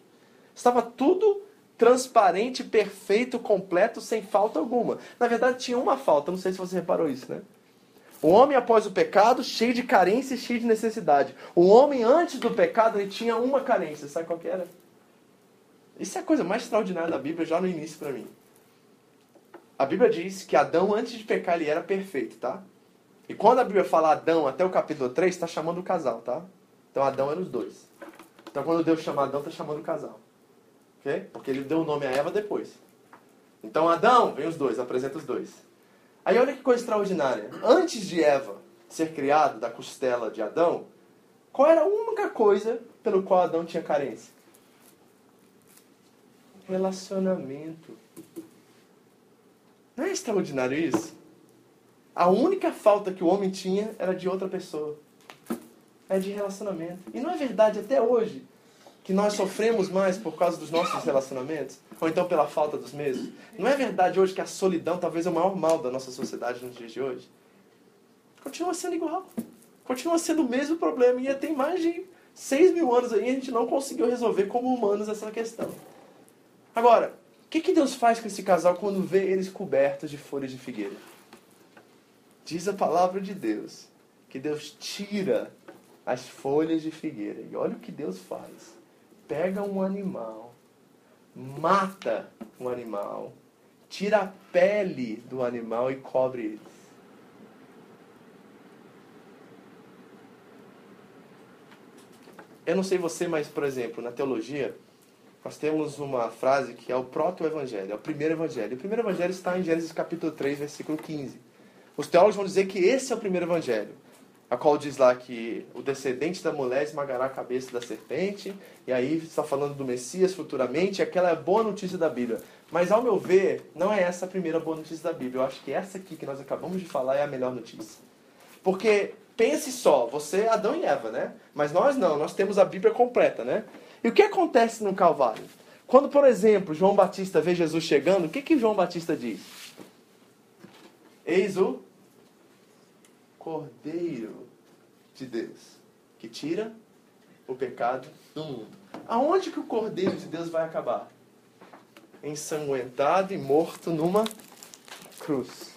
S1: Estava tudo transparente, perfeito, completo, sem falta alguma. Na verdade, tinha uma falta, não sei se você reparou isso, né? O homem após o pecado, cheio de carência e cheio de necessidade. O homem antes do pecado, ele tinha uma carência. Sabe qual que era? Isso é a coisa mais extraordinária da Bíblia, já no início para mim. A Bíblia diz que Adão, antes de pecar, ele era perfeito, tá? E quando a Bíblia fala Adão até o capítulo 3, está chamando o casal, tá? Então Adão era os dois. Então quando Deus chama Adão, está chamando o casal. Ok? Porque ele deu o nome a Eva depois. Então Adão, vem os dois, apresenta os dois. Aí olha que coisa extraordinária. Antes de Eva ser criado da costela de Adão, qual era a única coisa pelo qual Adão tinha carência? Relacionamento. Não é extraordinário isso? A única falta que o homem tinha era de outra pessoa. É de relacionamento. E não é verdade até hoje que nós sofremos mais por causa dos nossos relacionamentos? Ou então pela falta dos mesmos? Não é verdade hoje que a solidão talvez é o maior mal da nossa sociedade nos dias de hoje? Continua sendo igual. Continua sendo o mesmo problema. E tem mais de 6 mil anos aí a gente não conseguiu resolver como humanos essa questão. Agora, o que, que Deus faz com esse casal quando vê eles cobertos de folhas de figueira? Diz a palavra de Deus que Deus tira as folhas de figueira. E olha o que Deus faz. Pega um animal, mata um animal, tira a pele do animal e cobre eles. Eu não sei você, mas, por exemplo, na teologia, nós temos uma frase que é o proto-evangelho, é o primeiro evangelho. O primeiro evangelho está em Gênesis capítulo 3, versículo 15. Os teólogos vão dizer que esse é o primeiro evangelho, a qual diz lá que o descendente da mulher esmagará a cabeça da serpente, e aí está falando do Messias futuramente, e aquela é a boa notícia da Bíblia. Mas ao meu ver, não é essa a primeira boa notícia da Bíblia. Eu acho que essa aqui que nós acabamos de falar é a melhor notícia. Porque pense só, você é Adão e Eva, né? Mas nós não, nós temos a Bíblia completa, né? E o que acontece no Calvário? Quando, por exemplo, João Batista vê Jesus chegando, o que, que João Batista diz? Eis o Cordeiro de Deus, que tira o pecado do mundo. Aonde que o Cordeiro de Deus vai acabar? Ensanguentado e morto numa cruz.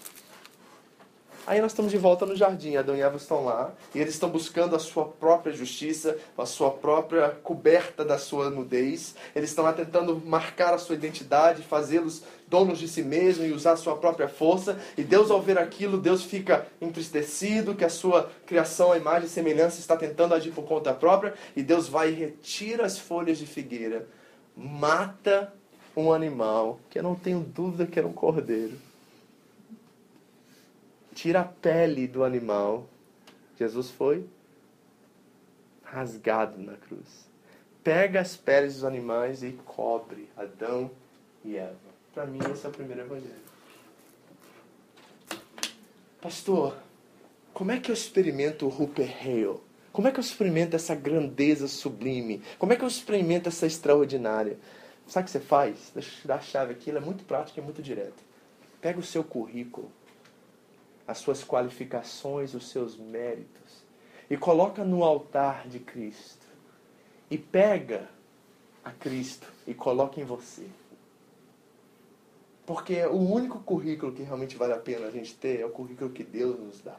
S1: Aí nós estamos de volta no jardim, Adão e Eva estão lá, e eles estão buscando a sua própria justiça, a sua própria coberta da sua nudez. Eles estão lá tentando marcar a sua identidade, fazê-los donos de si mesmo e usar a sua própria força. E Deus, ao ver aquilo, Deus fica entristecido que a sua criação, a imagem e semelhança está tentando agir por conta própria, e Deus vai e retira as folhas de figueira, mata um animal, que eu não tenho dúvida que era um cordeiro tira a pele do animal. Jesus foi rasgado na cruz. Pega as peles dos animais e cobre Adão e Eva. Para mim, esse é o primeiro evangelho. Pastor, como é que eu experimento o Rupert Hale? Como é que eu experimento essa grandeza sublime? Como é que eu experimento essa extraordinária? Sabe o que você faz? Deixa eu te dar a chave aqui, ela é muito prática e muito direta. Pega o seu currículo as suas qualificações, os seus méritos, e coloca no altar de Cristo. E pega a Cristo e coloca em você. Porque o único currículo que realmente vale a pena a gente ter é o currículo que Deus nos dá.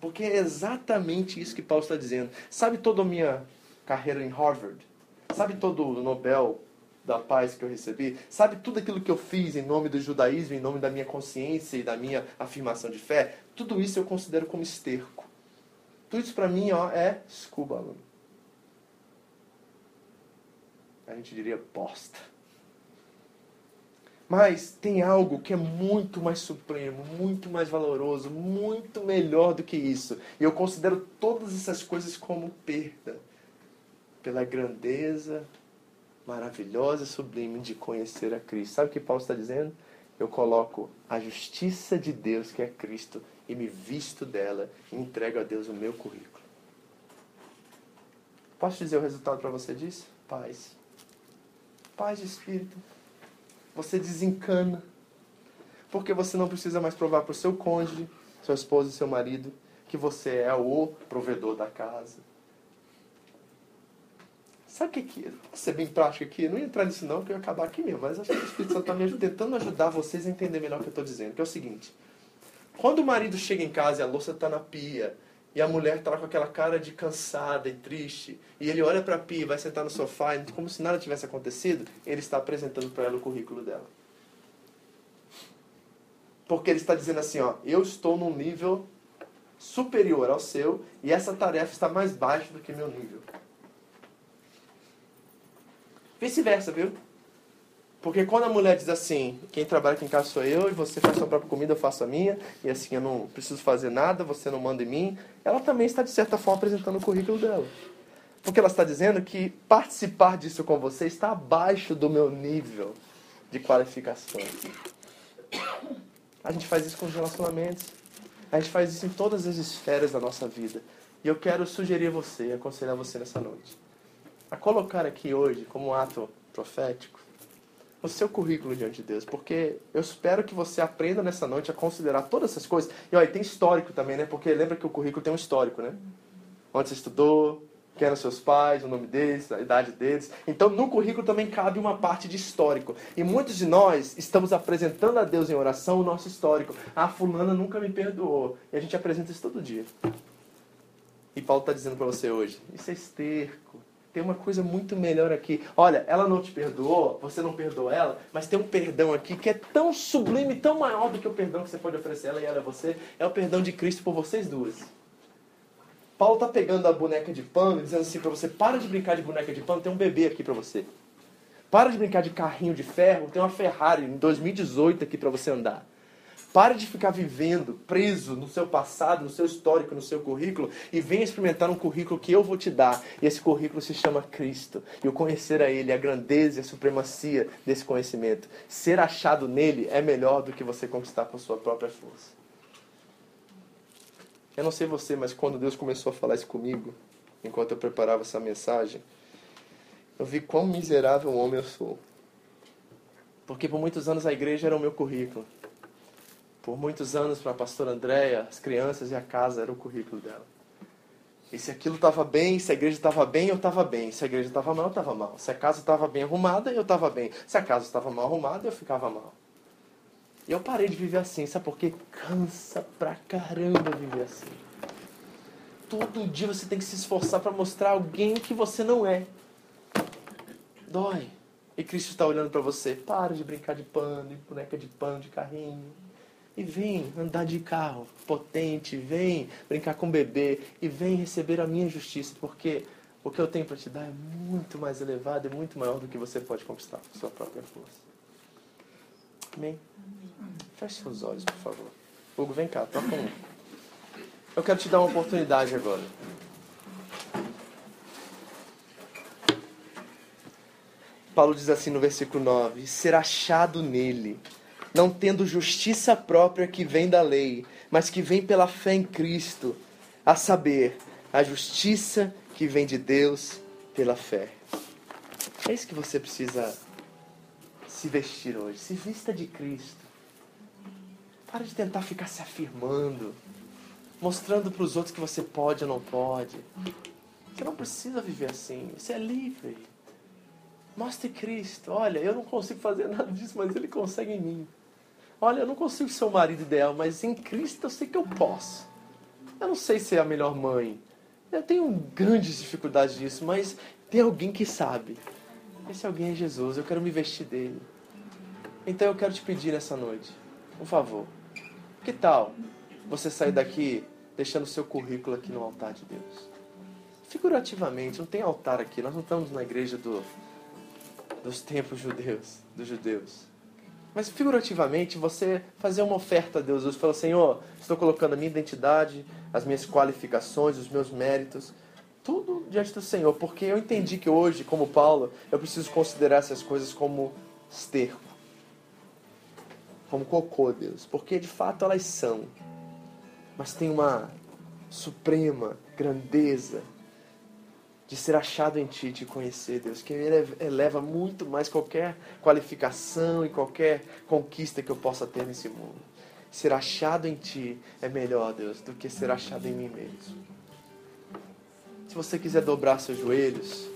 S1: Porque é exatamente isso que Paulo está dizendo. Sabe toda a minha carreira em Harvard? Sabe todo o Nobel da paz que eu recebi, sabe tudo aquilo que eu fiz em nome do judaísmo, em nome da minha consciência e da minha afirmação de fé, tudo isso eu considero como esterco. Tudo isso para mim ó, é scuba, aluno. A gente diria bosta. Mas tem algo que é muito mais supremo, muito mais valoroso, muito melhor do que isso. E eu considero todas essas coisas como perda. Pela grandeza, maravilhosa e sublime de conhecer a Cristo. Sabe o que Paulo está dizendo? Eu coloco a justiça de Deus, que é Cristo, e me visto dela e entrego a Deus o meu currículo. Posso dizer o resultado para você disso? Paz. Paz de espírito. Você desencana. Porque você não precisa mais provar para o seu cônjuge, sua esposa e seu marido, que você é o provedor da casa Sabe o que que Vou ser bem prático aqui, não ia entrar nisso não, porque eu ia acabar aqui mesmo, mas acho que o Espírito Santo está me tentando ajudar vocês a entender melhor o que eu estou dizendo, que é o seguinte. Quando o marido chega em casa e a louça está na pia, e a mulher está lá com aquela cara de cansada e triste, e ele olha para a pia e vai sentar no sofá, como se nada tivesse acontecido, ele está apresentando para ela o currículo dela. Porque ele está dizendo assim, ó, eu estou num nível superior ao seu, e essa tarefa está mais baixa do que meu nível. Vice-versa, viu? Porque quando a mulher diz assim, quem trabalha aqui em casa sou eu, e você faz sua própria comida, eu faço a minha, e assim eu não preciso fazer nada, você não manda em mim, ela também está, de certa forma, apresentando o currículo dela. Porque ela está dizendo que participar disso com você está abaixo do meu nível de qualificações. A gente faz isso com os relacionamentos. A gente faz isso em todas as esferas da nossa vida. E eu quero sugerir a você, aconselhar você nessa noite a colocar aqui hoje como um ato profético o seu currículo diante de Deus, porque eu espero que você aprenda nessa noite a considerar todas essas coisas. E olha, tem histórico também, né? Porque lembra que o currículo tem um histórico, né? Onde você estudou, quem eram seus pais, o nome deles, a idade deles. Então, no currículo também cabe uma parte de histórico. E muitos de nós estamos apresentando a Deus em oração o nosso histórico. Ah, fulana nunca me perdoou. E a gente apresenta isso todo dia. E Paulo está dizendo para você hoje, isso é esterco, tem uma coisa muito melhor aqui. Olha, ela não te perdoou, você não perdoou ela, mas tem um perdão aqui que é tão sublime, tão maior do que o perdão que você pode oferecer ela e ela a você. É o perdão de Cristo por vocês duas. Paulo está pegando a boneca de pano e dizendo assim para você: para de brincar de boneca de pano, tem um bebê aqui para você. Para de brincar de carrinho de ferro, tem uma Ferrari em 2018 aqui para você andar. Pare de ficar vivendo preso no seu passado, no seu histórico, no seu currículo e venha experimentar um currículo que eu vou te dar. E esse currículo se chama Cristo. E o conhecer a Ele, a grandeza e a supremacia desse conhecimento. Ser achado nele é melhor do que você conquistar por sua própria força. Eu não sei você, mas quando Deus começou a falar isso comigo, enquanto eu preparava essa mensagem, eu vi quão miserável homem eu sou. Porque por muitos anos a igreja era o meu currículo. Por muitos anos, para a pastora Andréia, as crianças e a casa era o currículo dela. E se aquilo estava bem, se a igreja estava bem, eu estava bem. Se a igreja estava mal, eu estava mal. Se a casa estava bem arrumada, eu estava bem. Se a casa estava mal arrumada, eu ficava mal. E eu parei de viver assim, sabe por quê? Cansa pra caramba viver assim. Todo dia você tem que se esforçar para mostrar alguém que você não é. Dói. E Cristo está olhando para você. Para de brincar de pano, de boneca de pano, de carrinho e vem andar de carro potente, vem brincar com o bebê e vem receber a minha justiça, porque o que eu tenho para te dar é muito mais elevado e muito maior do que você pode conquistar com sua própria força. Amém? Feche seus olhos, por favor. Hugo, vem cá, toca um. Eu quero te dar uma oportunidade agora. Paulo diz assim no versículo 9: ser achado nele não tendo justiça própria que vem da lei, mas que vem pela fé em Cristo, a saber, a justiça que vem de Deus pela fé. É isso que você precisa se vestir hoje. Se vista de Cristo. Para de tentar ficar se afirmando, mostrando para os outros que você pode ou não pode. Você não precisa viver assim. Você é livre. Mostre Cristo. Olha, eu não consigo fazer nada disso, mas Ele consegue em mim. Olha, eu não consigo ser o marido ideal, mas em Cristo eu sei que eu posso. Eu não sei ser a melhor mãe. Eu tenho grandes dificuldades disso, mas tem alguém que sabe. Esse alguém é Jesus, eu quero me vestir dele. Então eu quero te pedir nessa noite, um favor. Que tal você sair daqui deixando seu currículo aqui no altar de Deus? Figurativamente, não tem altar aqui, nós não estamos na igreja do, dos tempos judeus, dos judeus. Mas figurativamente, você fazer uma oferta a Deus. Deus fala, Senhor, estou colocando a minha identidade, as minhas qualificações, os meus méritos, tudo diante do Senhor. Porque eu entendi que hoje, como Paulo, eu preciso considerar essas coisas como esterco. Como cocô, Deus. Porque de fato elas são. Mas tem uma suprema grandeza de ser achado em ti, de conhecer, Deus, que eleva muito mais qualquer qualificação e qualquer conquista que eu possa ter nesse mundo. Ser achado em ti é melhor, Deus, do que ser achado em mim mesmo. Se você quiser dobrar seus joelhos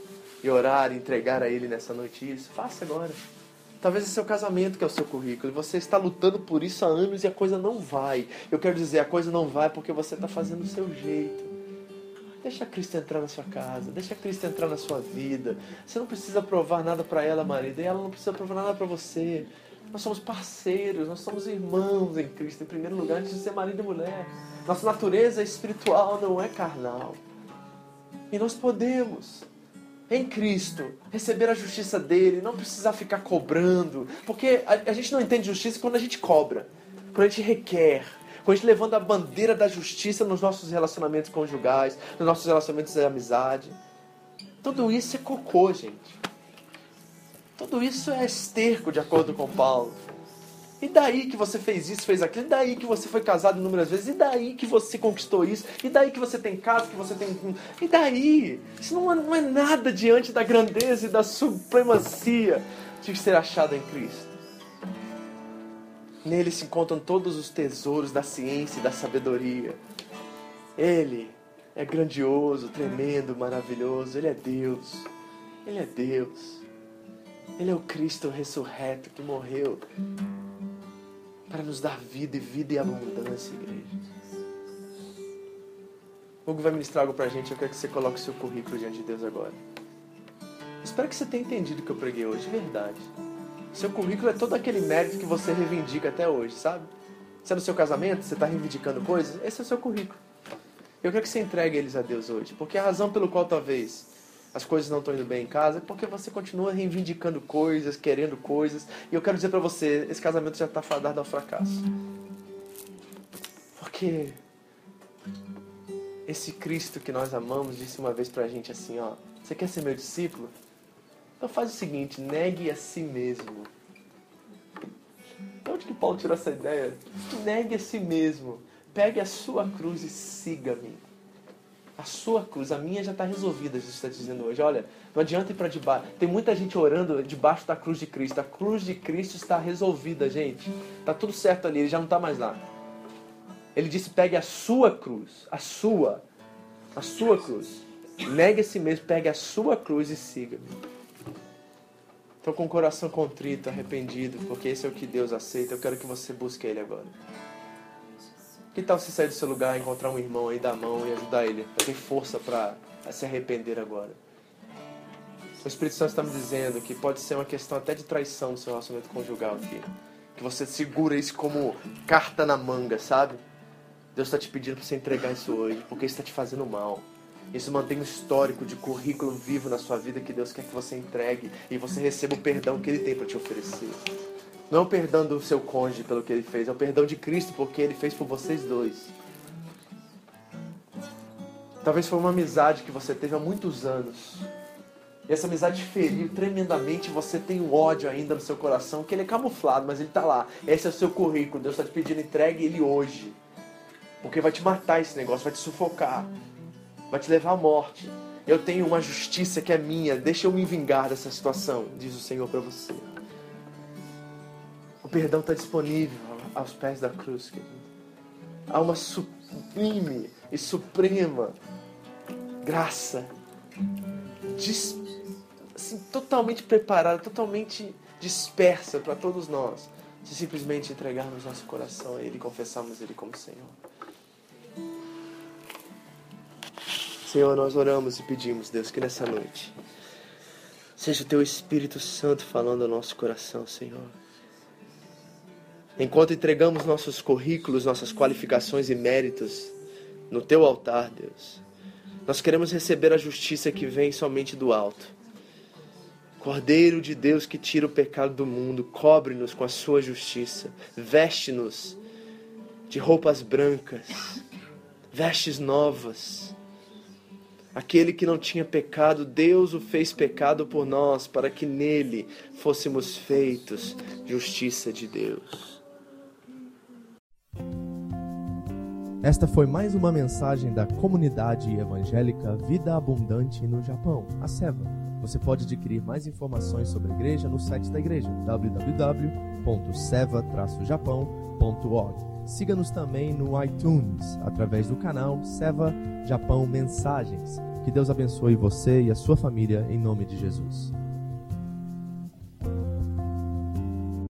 S1: e orar e entregar a Ele nessa noite isso, faça agora. Talvez é seu casamento que é o seu currículo. Você está lutando por isso há anos e a coisa não vai. Eu quero dizer, a coisa não vai porque você está fazendo o seu jeito. Deixa Cristo entrar na sua casa, deixa Cristo entrar na sua vida. Você não precisa provar nada para ela, marido, e ela não precisa provar nada para você. Nós somos parceiros, nós somos irmãos em Cristo, em primeiro lugar, antes de ser marido e mulher. Nossa natureza espiritual não é carnal. E nós podemos, em Cristo, receber a justiça dele, não precisar ficar cobrando. Porque a, a gente não entende justiça quando a gente cobra, quando a gente requer com a gente levando a bandeira da justiça nos nossos relacionamentos conjugais, nos nossos relacionamentos de amizade. Tudo isso é cocô, gente. Tudo isso é esterco, de acordo com Paulo. E daí que você fez isso, fez aquilo? E daí que você foi casado inúmeras vezes? E daí que você conquistou isso? E daí que você tem casa, que você tem. E daí? Isso não é, não é nada diante da grandeza e da supremacia de ser achado em Cristo. Nele se encontram todos os tesouros da ciência e da sabedoria. Ele é grandioso, tremendo, maravilhoso. Ele é Deus. Ele é Deus. Ele é o Cristo ressurreto que morreu para nos dar vida e vida e abundância, igreja. Hugo vai ministrar algo para a gente. Eu quero que você coloque o seu currículo diante de Deus agora. Espero que você tenha entendido o que eu preguei hoje, de verdade. Seu currículo é todo aquele mérito que você reivindica até hoje, sabe? Se é no seu casamento, você está reivindicando coisas, esse é o seu currículo. Eu quero que você entregue eles a Deus hoje, porque a razão pelo qual talvez as coisas não estão indo bem em casa é porque você continua reivindicando coisas, querendo coisas. E eu quero dizer para você, esse casamento já está fadado ao fracasso. Porque esse Cristo que nós amamos disse uma vez pra gente assim, ó, você quer ser meu discípulo? Então faz o seguinte, negue a si mesmo. De onde que Paulo tirou essa ideia? Negue a si mesmo. Pegue a sua cruz e siga-me. A sua cruz, a minha já está resolvida, Jesus está dizendo hoje. Olha, não adianta ir para debaixo. Tem muita gente orando debaixo da cruz de Cristo. A cruz de Cristo está resolvida, gente. Está tudo certo ali, ele já não está mais lá. Ele disse: pegue a sua cruz, a sua, a sua cruz. Negue a si mesmo, pegue a sua cruz e siga-me. Então, com o coração contrito, arrependido, porque esse é o que Deus aceita, eu quero que você busque Ele agora. Que tal você sair do seu lugar, encontrar um irmão aí, dar a mão e ajudar ele a ter força para se arrepender agora? O Espírito Santo está me dizendo que pode ser uma questão até de traição no seu relacionamento conjugal aqui. Que você segura isso como carta na manga, sabe? Deus está te pedindo para você entregar isso hoje, porque isso está te fazendo mal. Isso mantém um histórico de currículo vivo na sua vida que Deus quer que você entregue e você receba o perdão que Ele tem para te oferecer. Não é o perdão do seu cônjuge pelo que ele fez, é o perdão de Cristo porque ele fez por vocês dois. Talvez foi uma amizade que você teve há muitos anos. E essa amizade feriu tremendamente, você tem um ódio ainda no seu coração, que ele é camuflado, mas ele está lá. Esse é o seu currículo. Deus está te pedindo, entregue ele hoje. Porque vai te matar esse negócio, vai te sufocar. Vai te levar à morte. Eu tenho uma justiça que é minha, deixa eu me vingar dessa situação, diz o Senhor para você. O perdão está disponível aos pés da cruz, querido. Há uma sublime e suprema graça, dis, assim, totalmente preparada, totalmente dispersa para todos nós, se simplesmente entregarmos nosso coração a Ele e confessarmos Ele como Senhor. Senhor, nós oramos e pedimos, Deus, que nessa noite seja o Teu Espírito Santo falando ao nosso coração, Senhor. Enquanto entregamos nossos currículos, nossas qualificações e méritos no teu altar, Deus, nós queremos receber a justiça que vem somente do alto. Cordeiro de Deus que tira o pecado do mundo, cobre-nos com a sua justiça, veste-nos de roupas brancas, vestes novas. Aquele que não tinha pecado, Deus o fez pecado por nós, para que nele fôssemos feitos justiça de Deus.
S3: Esta foi mais uma mensagem da comunidade evangélica Vida Abundante no Japão, a SEVA. Você pode adquirir mais informações sobre a igreja no site da igreja www.seva-japão.org. Siga-nos também no iTunes através do canal Seva Japão Mensagens. Que Deus abençoe você e a sua família em nome de Jesus.